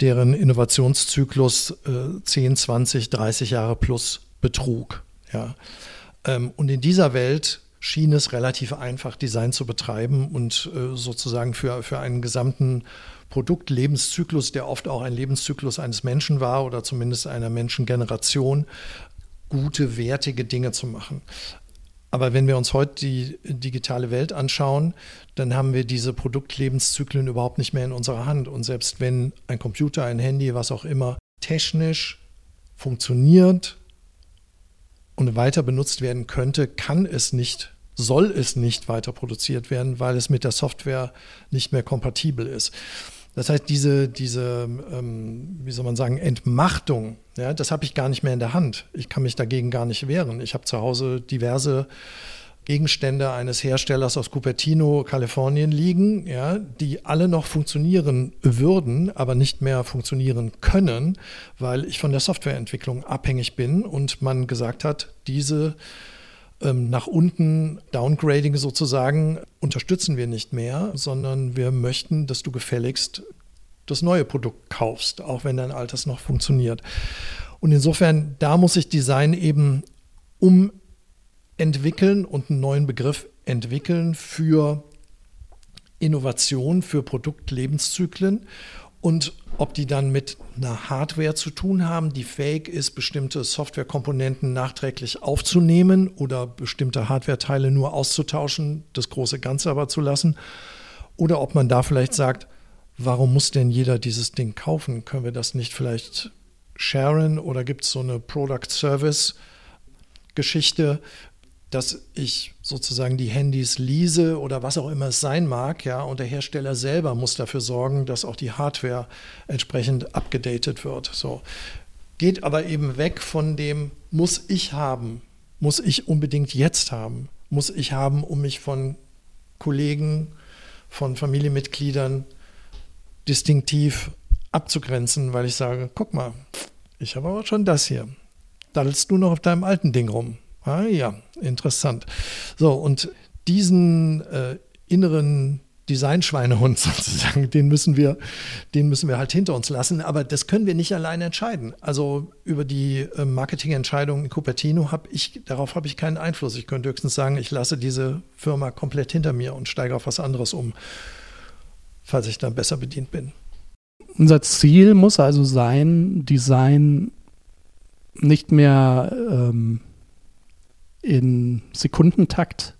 deren Innovationszyklus äh, 10, 20, 30 Jahre plus betrug. Ja. Ähm, und in dieser Welt schien es relativ einfach, Design zu betreiben und äh, sozusagen für, für einen gesamten Produktlebenszyklus, der oft auch ein Lebenszyklus eines Menschen war oder zumindest einer Menschengeneration, gute, wertige Dinge zu machen. Aber wenn wir uns heute die digitale Welt anschauen, dann haben wir diese Produktlebenszyklen überhaupt nicht mehr in unserer Hand. Und selbst wenn ein Computer, ein Handy, was auch immer, technisch funktioniert und weiter benutzt werden könnte, kann es nicht soll es nicht weiter produziert werden, weil es mit der Software nicht mehr kompatibel ist. Das heißt, diese, diese ähm, wie soll man sagen, Entmachtung, ja, das habe ich gar nicht mehr in der Hand. Ich kann mich dagegen gar nicht wehren. Ich habe zu Hause diverse Gegenstände eines Herstellers aus Cupertino, Kalifornien liegen, ja, die alle noch funktionieren würden, aber nicht mehr funktionieren können, weil ich von der Softwareentwicklung abhängig bin und man gesagt hat, diese nach unten Downgrading sozusagen unterstützen wir nicht mehr, sondern wir möchten, dass du gefälligst das neue Produkt kaufst, auch wenn dein altes noch funktioniert. Und insofern, da muss sich Design eben umentwickeln und einen neuen Begriff entwickeln für Innovation, für Produktlebenszyklen und ob die dann mit einer Hardware zu tun haben, die fähig ist, bestimmte Softwarekomponenten nachträglich aufzunehmen oder bestimmte Hardware-Teile nur auszutauschen, das große Ganze aber zu lassen. Oder ob man da vielleicht sagt, warum muss denn jeder dieses Ding kaufen? Können wir das nicht vielleicht sharen oder gibt es so eine Product-Service-Geschichte, dass ich sozusagen die Handys lease oder was auch immer es sein mag, ja, und der Hersteller selber muss dafür sorgen, dass auch die Hardware entsprechend abgedatet wird. So. Geht aber eben weg von dem, muss ich haben, muss ich unbedingt jetzt haben, muss ich haben, um mich von Kollegen, von Familienmitgliedern distinktiv abzugrenzen, weil ich sage, guck mal, ich habe aber schon das hier. Daddelst du noch auf deinem alten Ding rum. Ah ja, interessant. So, und diesen äh, inneren Designschweinehund <laughs> sozusagen, den müssen wir, den müssen wir halt hinter uns lassen. Aber das können wir nicht alleine entscheiden. Also über die äh, Marketingentscheidung in Cupertino habe ich, darauf habe ich keinen Einfluss. Ich könnte höchstens sagen, ich lasse diese Firma komplett hinter mir und steige auf was anderes um, falls ich dann besser bedient bin. Unser Ziel muss also sein, Design nicht mehr ähm, in Sekundentakt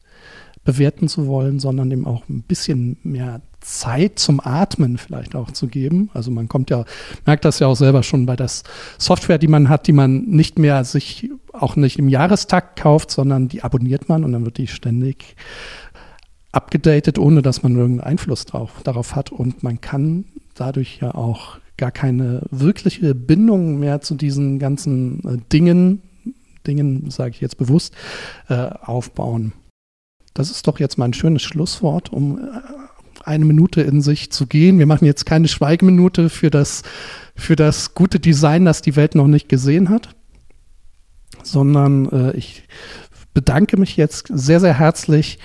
bewerten zu wollen, sondern dem auch ein bisschen mehr Zeit zum Atmen vielleicht auch zu geben. Also man kommt ja, merkt das ja auch selber schon bei der Software, die man hat, die man nicht mehr sich auch nicht im Jahrestakt kauft, sondern die abonniert man und dann wird die ständig abgedatet, ohne dass man irgendeinen Einfluss drauf, darauf hat. Und man kann dadurch ja auch gar keine wirkliche Bindung mehr zu diesen ganzen äh, Dingen Dingen, sage ich jetzt bewusst, äh, aufbauen. Das ist doch jetzt mal ein schönes Schlusswort, um äh, eine Minute in sich zu gehen. Wir machen jetzt keine Schweigeminute für das, für das gute Design, das die Welt noch nicht gesehen hat, sondern äh, ich bedanke mich jetzt sehr, sehr herzlich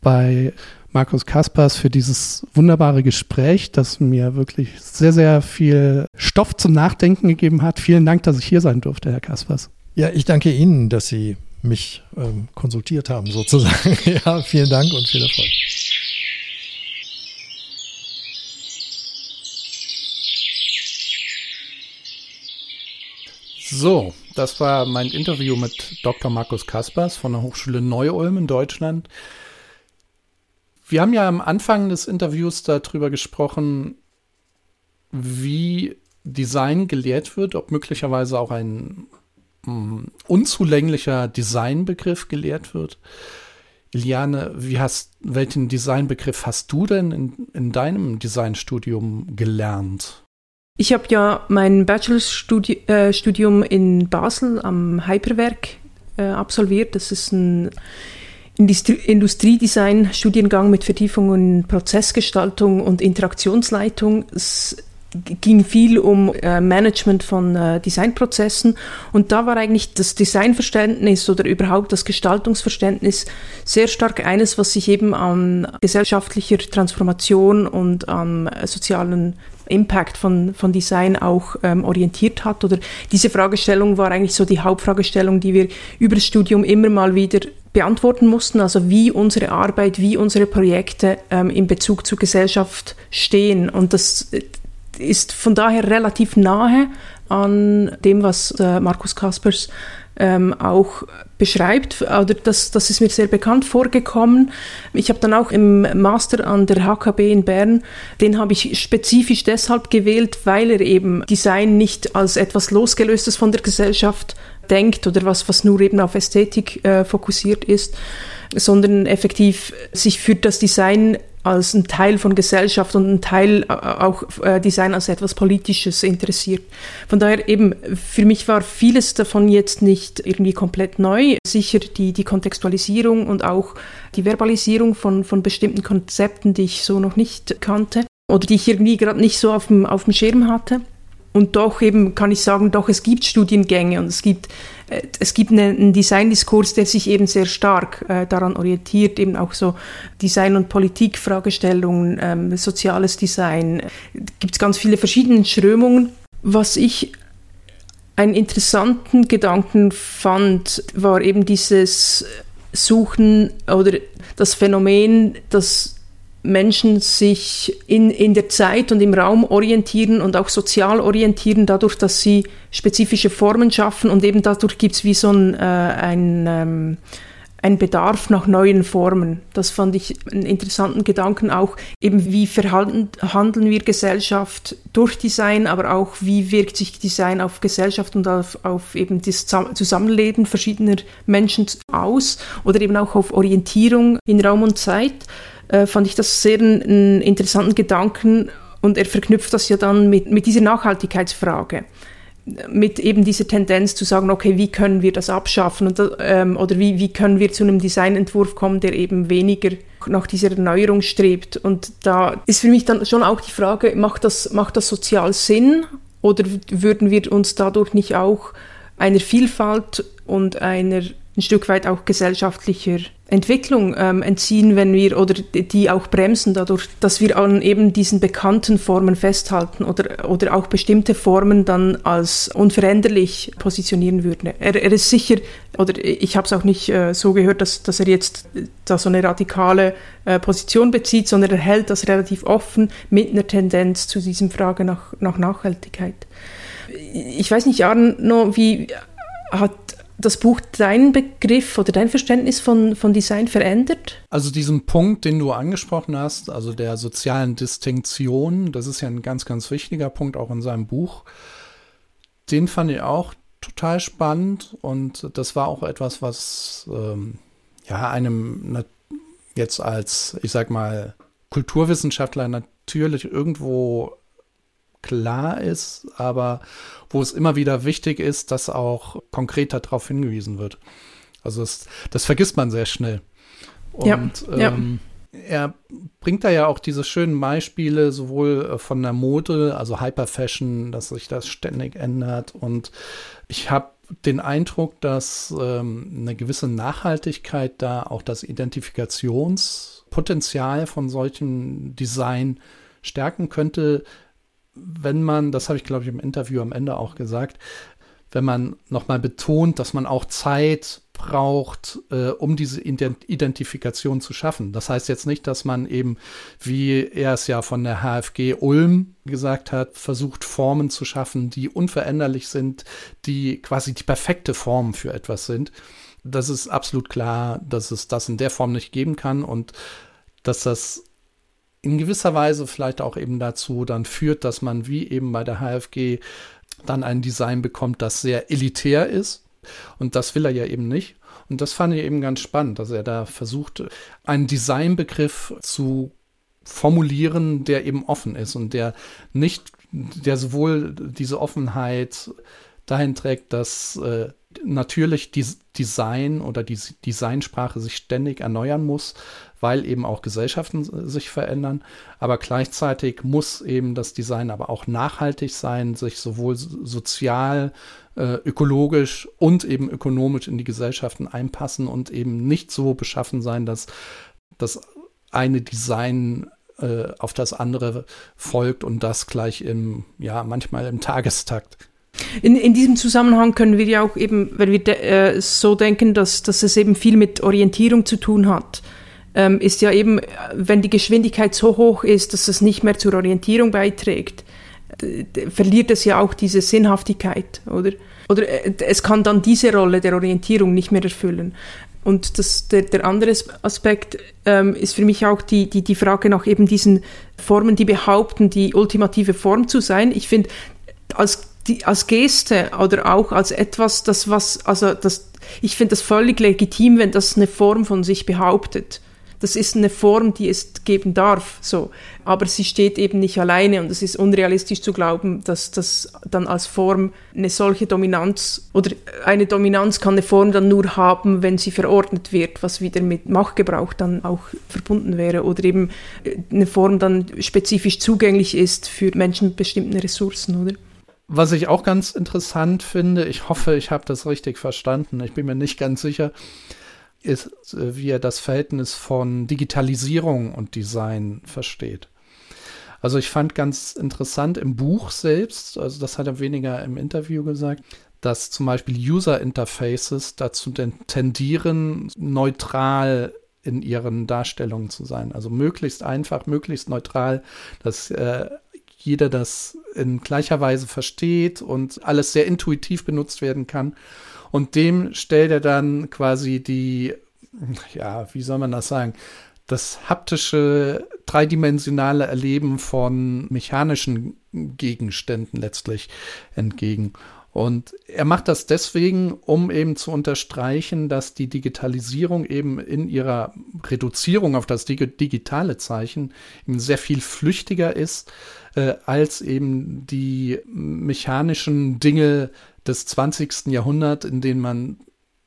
bei Markus Kaspers für dieses wunderbare Gespräch, das mir wirklich sehr, sehr viel Stoff zum Nachdenken gegeben hat. Vielen Dank, dass ich hier sein durfte, Herr Kaspers. Ja, ich danke Ihnen, dass Sie mich ähm, konsultiert haben, sozusagen. <laughs> ja, vielen Dank und viel Erfolg. So, das war mein Interview mit Dr. Markus Kaspers von der Hochschule Neu-Ulm in Deutschland. Wir haben ja am Anfang des Interviews darüber gesprochen, wie Design gelehrt wird, ob möglicherweise auch ein unzulänglicher Designbegriff gelehrt wird. Iliane, wie hast, welchen Designbegriff hast du denn in, in deinem Designstudium gelernt? Ich habe ja mein Bachelorstudium äh, in Basel am Hyperwerk äh, absolviert. Das ist ein Industriedesign-Studiengang mit Vertiefung in Prozessgestaltung und Interaktionsleitung. Es ging viel um äh, Management von äh, Designprozessen und da war eigentlich das Designverständnis oder überhaupt das Gestaltungsverständnis sehr stark eines, was sich eben an gesellschaftlicher Transformation und am sozialen Impact von, von Design auch ähm, orientiert hat. Oder diese Fragestellung war eigentlich so die Hauptfragestellung, die wir über das Studium immer mal wieder beantworten mussten, also wie unsere Arbeit, wie unsere Projekte ähm, in Bezug zur Gesellschaft stehen. Und das ist von daher relativ nahe an dem, was äh, Markus Kaspers ähm, auch beschreibt. Oder das, das ist mir sehr bekannt vorgekommen. Ich habe dann auch im Master an der HKB in Bern, den habe ich spezifisch deshalb gewählt, weil er eben Design nicht als etwas losgelöstes von der Gesellschaft denkt oder was, was nur eben auf Ästhetik äh, fokussiert ist, sondern effektiv sich für das Design als ein Teil von Gesellschaft und ein Teil äh, auch äh, Design als etwas Politisches interessiert. Von daher eben, für mich war vieles davon jetzt nicht irgendwie komplett neu. Sicher die, die Kontextualisierung und auch die Verbalisierung von, von bestimmten Konzepten, die ich so noch nicht kannte oder die ich irgendwie gerade nicht so auf dem, auf dem Schirm hatte. Und doch eben kann ich sagen, doch, es gibt Studiengänge und es gibt, es gibt einen Designdiskurs, der sich eben sehr stark äh, daran orientiert, eben auch so Design- und Politikfragestellungen, ähm, soziales Design. Gibt es ganz viele verschiedene Strömungen. Was ich einen interessanten Gedanken fand, war eben dieses Suchen oder das Phänomen, dass Menschen sich in, in der Zeit und im Raum orientieren und auch sozial orientieren, dadurch, dass sie spezifische Formen schaffen und eben dadurch gibt es wie so ein, äh, ein, ähm, ein Bedarf nach neuen Formen. Das fand ich einen interessanten Gedanken auch, eben wie verhandeln wir Gesellschaft durch Design, aber auch wie wirkt sich Design auf Gesellschaft und auf, auf eben das Zusammenleben verschiedener Menschen aus oder eben auch auf Orientierung in Raum und Zeit äh, fand ich das sehr einen, interessanten Gedanken und er verknüpft das ja dann mit, mit dieser Nachhaltigkeitsfrage. Mit eben dieser Tendenz zu sagen, okay, wie können wir das abschaffen? Und, ähm, oder wie, wie können wir zu einem Designentwurf kommen, der eben weniger nach dieser Erneuerung strebt. Und da ist für mich dann schon auch die Frage, macht das, macht das sozial Sinn? Oder würden wir uns dadurch nicht auch einer Vielfalt und einer ein Stück weit auch gesellschaftlicher Entwicklung ähm, entziehen, wenn wir oder die auch bremsen dadurch, dass wir an eben diesen bekannten Formen festhalten oder, oder auch bestimmte Formen dann als unveränderlich positionieren würden. Er, er ist sicher, oder ich habe es auch nicht äh, so gehört, dass, dass er jetzt da so eine radikale äh, Position bezieht, sondern er hält das relativ offen mit einer Tendenz zu diesem Frage nach, nach Nachhaltigkeit. Ich weiß nicht, Arno, wie hat das Buch deinen Begriff oder dein Verständnis von, von Design verändert? Also diesen Punkt, den du angesprochen hast, also der sozialen Distinktion, das ist ja ein ganz, ganz wichtiger Punkt auch in seinem Buch. Den fand ich auch total spannend und das war auch etwas, was ähm, ja einem jetzt als, ich sag mal, Kulturwissenschaftler natürlich irgendwo klar ist, aber wo es immer wieder wichtig ist, dass auch konkreter darauf hingewiesen wird. Also das, das vergisst man sehr schnell. Und ja, ähm, ja. er bringt da ja auch diese schönen Beispiele, sowohl äh, von der Mode, also Hyperfashion, dass sich das ständig ändert. Und ich habe den Eindruck, dass ähm, eine gewisse Nachhaltigkeit da auch das Identifikationspotenzial von solchem Design stärken könnte, wenn man, das habe ich glaube ich im Interview am Ende auch gesagt, wenn man nochmal betont, dass man auch Zeit braucht, äh, um diese Identifikation zu schaffen. Das heißt jetzt nicht, dass man eben, wie er es ja von der HFG Ulm gesagt hat, versucht, Formen zu schaffen, die unveränderlich sind, die quasi die perfekte Form für etwas sind. Das ist absolut klar, dass es das in der Form nicht geben kann und dass das in gewisser Weise vielleicht auch eben dazu dann führt, dass man wie eben bei der HFG dann ein Design bekommt, das sehr elitär ist. Und das will er ja eben nicht. Und das fand ich eben ganz spannend, dass er da versucht, einen Designbegriff zu formulieren, der eben offen ist und der nicht, der sowohl diese Offenheit dahin trägt, dass äh, natürlich die Design oder die Designsprache sich ständig erneuern muss, weil eben auch Gesellschaften sich verändern. Aber gleichzeitig muss eben das Design aber auch nachhaltig sein, sich sowohl sozial, äh, ökologisch und eben ökonomisch in die Gesellschaften einpassen und eben nicht so beschaffen sein, dass das eine Design äh, auf das andere folgt und das gleich im, ja, manchmal im Tagestakt. In, in diesem Zusammenhang können wir ja auch eben, wenn wir de, äh, so denken, dass, dass es eben viel mit Orientierung zu tun hat, ähm, ist ja eben, wenn die Geschwindigkeit so hoch ist, dass es nicht mehr zur Orientierung beiträgt, verliert es ja auch diese Sinnhaftigkeit, oder? Oder äh, es kann dann diese Rolle der Orientierung nicht mehr erfüllen. Und das, der, der andere Aspekt ähm, ist für mich auch die, die, die Frage nach eben diesen Formen, die behaupten, die ultimative Form zu sein. Ich finde, als, als Geste oder auch als etwas, das was, also das, ich finde das völlig legitim, wenn das eine Form von sich behauptet das ist eine Form, die es geben darf, so. Aber sie steht eben nicht alleine und es ist unrealistisch zu glauben, dass das dann als Form eine solche Dominanz oder eine Dominanz kann eine Form dann nur haben, wenn sie verordnet wird, was wieder mit Machtgebrauch dann auch verbunden wäre oder eben eine Form dann spezifisch zugänglich ist für Menschen mit bestimmten Ressourcen, oder? Was ich auch ganz interessant finde, ich hoffe, ich habe das richtig verstanden, ich bin mir nicht ganz sicher, ist, äh, wie er das Verhältnis von Digitalisierung und Design versteht. Also ich fand ganz interessant im Buch selbst, also das hat er weniger im Interview gesagt, dass zum Beispiel User Interfaces dazu tendieren, neutral in ihren Darstellungen zu sein. Also möglichst einfach, möglichst neutral, dass äh, jeder das in gleicher Weise versteht und alles sehr intuitiv benutzt werden kann. Und dem stellt er dann quasi die, ja, wie soll man das sagen, das haptische, dreidimensionale Erleben von mechanischen Gegenständen letztlich entgegen. Und er macht das deswegen, um eben zu unterstreichen, dass die Digitalisierung eben in ihrer Reduzierung auf das digitale Zeichen eben sehr viel flüchtiger ist, äh, als eben die mechanischen Dinge des 20. Jahrhunderts, in denen man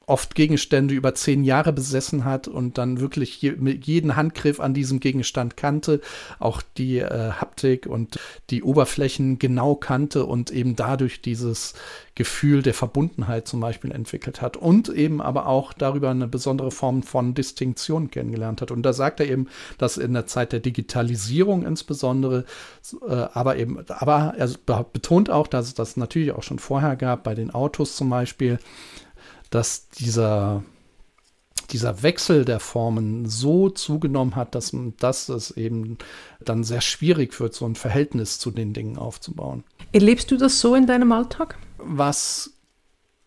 oft Gegenstände über zehn Jahre besessen hat und dann wirklich je, jeden Handgriff an diesem Gegenstand kannte, auch die äh, Haptik und die Oberflächen genau kannte und eben dadurch dieses Gefühl der Verbundenheit zum Beispiel entwickelt hat und eben aber auch darüber eine besondere Form von Distinktion kennengelernt hat. Und da sagt er eben, dass in der Zeit der Digitalisierung insbesondere, äh, aber eben, aber er betont auch, dass es das natürlich auch schon vorher gab, bei den Autos zum Beispiel, dass dieser, dieser Wechsel der Formen so zugenommen hat, dass, dass es eben dann sehr schwierig wird, so ein Verhältnis zu den Dingen aufzubauen. Erlebst du das so in deinem Alltag? Was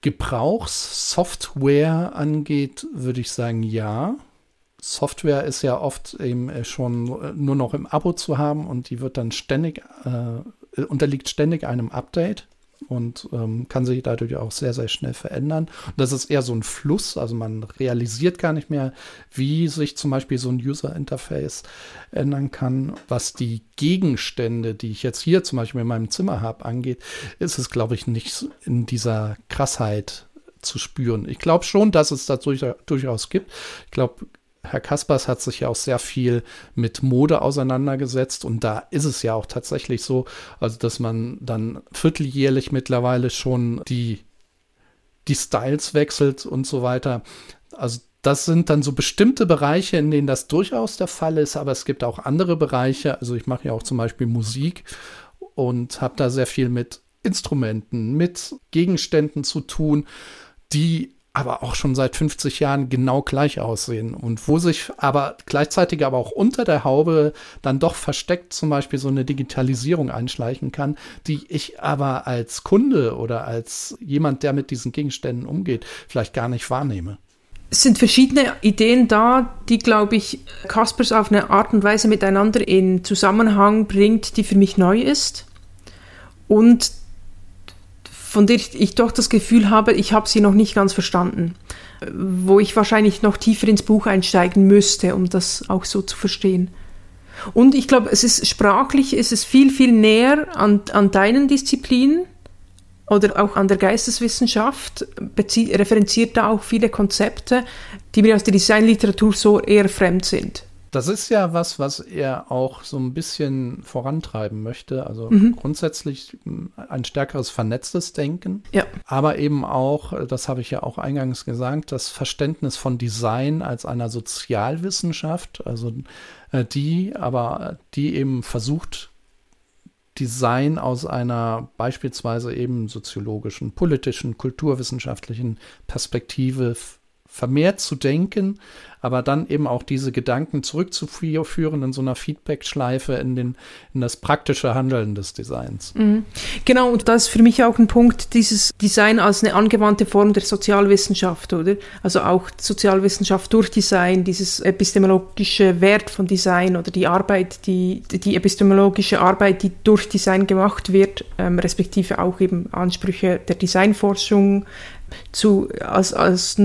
Gebrauchssoftware angeht, würde ich sagen, ja. Software ist ja oft eben schon nur noch im Abo zu haben und die wird dann ständig, äh, unterliegt ständig einem Update und ähm, kann sich dadurch auch sehr, sehr schnell verändern. Und das ist eher so ein Fluss, also man realisiert gar nicht mehr, wie sich zum Beispiel so ein User-Interface ändern kann. Was die Gegenstände, die ich jetzt hier zum Beispiel in meinem Zimmer habe, angeht, ist es, glaube ich, nicht in dieser Krassheit zu spüren. Ich glaube schon, dass es das durchaus gibt. Ich glaube, Herr Kaspers hat sich ja auch sehr viel mit Mode auseinandergesetzt und da ist es ja auch tatsächlich so, also dass man dann vierteljährlich mittlerweile schon die die Styles wechselt und so weiter. Also das sind dann so bestimmte Bereiche, in denen das durchaus der Fall ist, aber es gibt auch andere Bereiche. Also ich mache ja auch zum Beispiel Musik und habe da sehr viel mit Instrumenten, mit Gegenständen zu tun, die aber auch schon seit 50 Jahren genau gleich aussehen und wo sich aber gleichzeitig aber auch unter der Haube dann doch versteckt zum Beispiel so eine Digitalisierung einschleichen kann, die ich aber als Kunde oder als jemand, der mit diesen Gegenständen umgeht, vielleicht gar nicht wahrnehme. Es sind verschiedene Ideen da, die, glaube ich, Kaspers auf eine Art und Weise miteinander in Zusammenhang bringt, die für mich neu ist. Und von der ich doch das Gefühl habe, ich habe sie noch nicht ganz verstanden. Wo ich wahrscheinlich noch tiefer ins Buch einsteigen müsste, um das auch so zu verstehen. Und ich glaube, es ist sprachlich, ist es viel, viel näher an, an deinen Disziplinen oder auch an der Geisteswissenschaft, referenziert da auch viele Konzepte, die mir aus der Designliteratur so eher fremd sind. Das ist ja was, was er auch so ein bisschen vorantreiben möchte. Also mhm. grundsätzlich hm, ein stärkeres vernetztes Denken. Ja. Aber eben auch, das habe ich ja auch eingangs gesagt, das Verständnis von Design als einer Sozialwissenschaft, also äh, die, aber die eben versucht, Design aus einer beispielsweise eben soziologischen, politischen, kulturwissenschaftlichen Perspektive vermehrt zu denken, aber dann eben auch diese Gedanken zurückzuführen in so einer Feedback-Schleife in, den, in das praktische Handeln des Designs. Mhm. Genau, und das ist für mich auch ein Punkt, dieses Design als eine angewandte Form der Sozialwissenschaft, oder? Also auch Sozialwissenschaft durch Design, dieses epistemologische Wert von Design oder die Arbeit, die, die epistemologische Arbeit, die durch Design gemacht wird, ähm, respektive auch eben Ansprüche der Designforschung, zu, als, als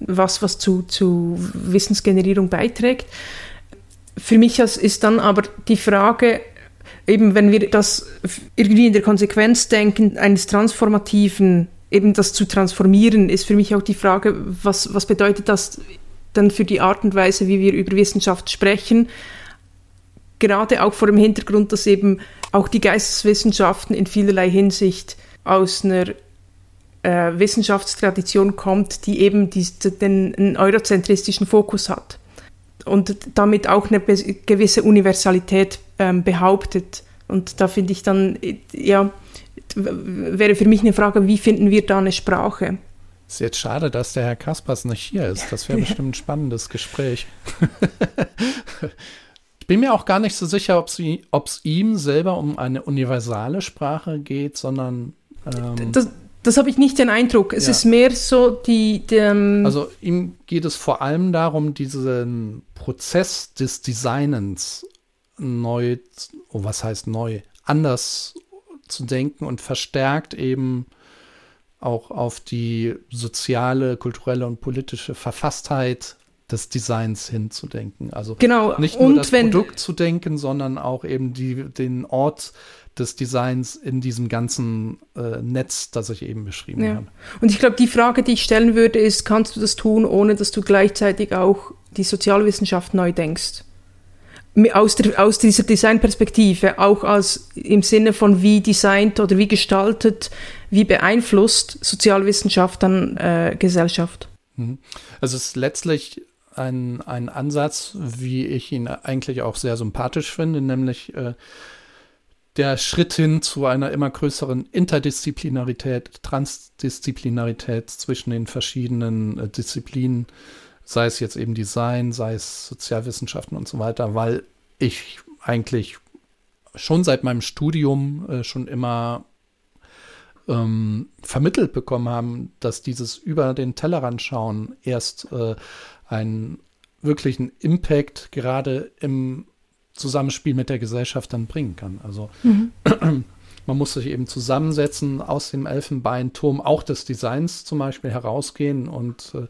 was, was zu, zu Wissensgenerierung beiträgt. Für mich ist dann aber die Frage, eben wenn wir das irgendwie in der Konsequenz denken, eines transformativen, eben das zu transformieren, ist für mich auch die Frage, was, was bedeutet das dann für die Art und Weise, wie wir über Wissenschaft sprechen, gerade auch vor dem Hintergrund, dass eben auch die Geisteswissenschaften in vielerlei Hinsicht aus einer äh, Wissenschaftstradition kommt, die eben die, den, einen eurozentristischen Fokus hat und damit auch eine gewisse Universalität ähm, behauptet. Und da finde ich dann, ja, wäre für mich eine Frage, wie finden wir da eine Sprache? Ist jetzt schade, dass der Herr Kaspers nicht hier ist. Das wäre <laughs> bestimmt ein spannendes Gespräch. <laughs> ich bin mir auch gar nicht so sicher, ob es ihm selber um eine universale Sprache geht, sondern ähm, das, das habe ich nicht den Eindruck. Es ja. ist mehr so die, die ähm Also ihm geht es vor allem darum, diesen Prozess des Designens neu, oh, was heißt neu, anders zu denken und verstärkt eben auch auf die soziale, kulturelle und politische Verfasstheit des Designs hinzudenken. Also genau. nicht nur und das Produkt zu denken, sondern auch eben die, den Ort des Designs in diesem ganzen äh, Netz, das ich eben beschrieben ja. habe. Und ich glaube, die Frage, die ich stellen würde, ist, kannst du das tun, ohne dass du gleichzeitig auch die Sozialwissenschaft neu denkst? Aus, der, aus dieser Designperspektive, auch als im Sinne von wie designt oder wie gestaltet, wie beeinflusst Sozialwissenschaft dann äh, Gesellschaft? Mhm. Also es ist letztlich ein, ein Ansatz, wie ich ihn eigentlich auch sehr sympathisch finde, nämlich äh, der Schritt hin zu einer immer größeren Interdisziplinarität, Transdisziplinarität zwischen den verschiedenen äh, Disziplinen, sei es jetzt eben Design, sei es Sozialwissenschaften und so weiter, weil ich eigentlich schon seit meinem Studium äh, schon immer ähm, vermittelt bekommen haben, dass dieses über den Tellerrand schauen erst äh, einen wirklichen Impact gerade im Zusammenspiel mit der Gesellschaft dann bringen kann. Also mhm. <clears throat> man muss sich eben zusammensetzen, aus dem Elfenbeinturm auch des Designs zum Beispiel herausgehen und äh,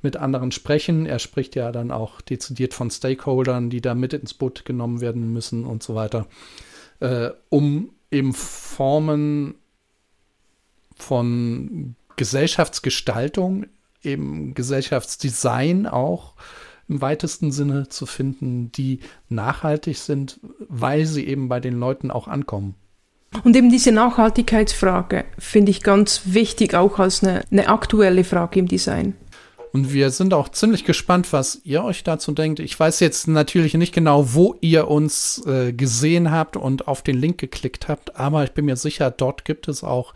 mit anderen sprechen. Er spricht ja dann auch dezidiert von Stakeholdern, die da mit ins Boot genommen werden müssen und so weiter, äh, um eben Formen von Gesellschaftsgestaltung, eben Gesellschaftsdesign auch im weitesten Sinne zu finden, die nachhaltig sind, weil sie eben bei den Leuten auch ankommen. Und eben diese Nachhaltigkeitsfrage finde ich ganz wichtig, auch als eine, eine aktuelle Frage im Design. Und wir sind auch ziemlich gespannt, was ihr euch dazu denkt. Ich weiß jetzt natürlich nicht genau, wo ihr uns äh, gesehen habt und auf den Link geklickt habt, aber ich bin mir sicher, dort gibt es auch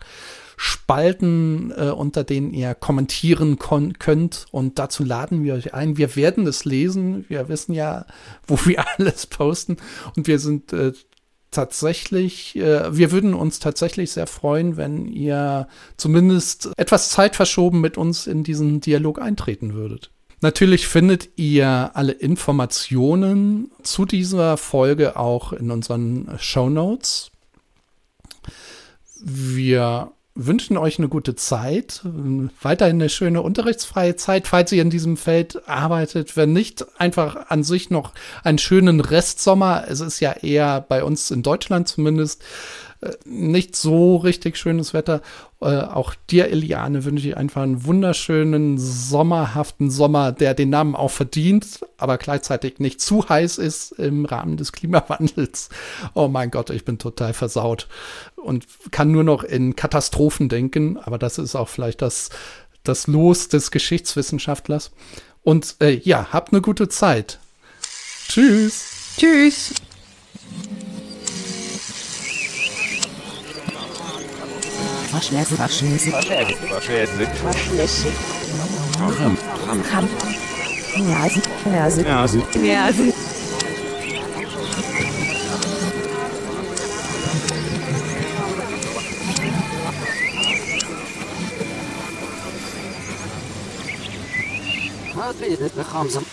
Spalten, äh, unter denen ihr kommentieren könnt. Und dazu laden wir euch ein. Wir werden es lesen. Wir wissen ja, <laughs> wo wir alles posten. Und wir sind äh, tatsächlich, äh, wir würden uns tatsächlich sehr freuen, wenn ihr zumindest etwas Zeit verschoben mit uns in diesen Dialog eintreten würdet. Natürlich findet ihr alle Informationen zu dieser Folge auch in unseren Show Notes. Wir wünschen euch eine gute Zeit, weiterhin eine schöne unterrichtsfreie Zeit, falls ihr in diesem Feld arbeitet. Wenn nicht, einfach an sich noch einen schönen Restsommer. Es ist ja eher bei uns in Deutschland zumindest nicht so richtig schönes Wetter. Äh, auch dir, Eliane, wünsche ich einfach einen wunderschönen, sommerhaften Sommer, der den Namen auch verdient, aber gleichzeitig nicht zu heiß ist im Rahmen des Klimawandels. Oh mein Gott, ich bin total versaut und kann nur noch in Katastrophen denken, aber das ist auch vielleicht das, das Los des Geschichtswissenschaftlers. Und äh, ja, habt eine gute Zeit. Tschüss. Tschüss. Verschlüsse, Verschlüsse. Verschlüsse. Verschlüsse. Ram, Ram, Ram. Nase, Nase. Nase. Nase. Wat is het, de gamsam?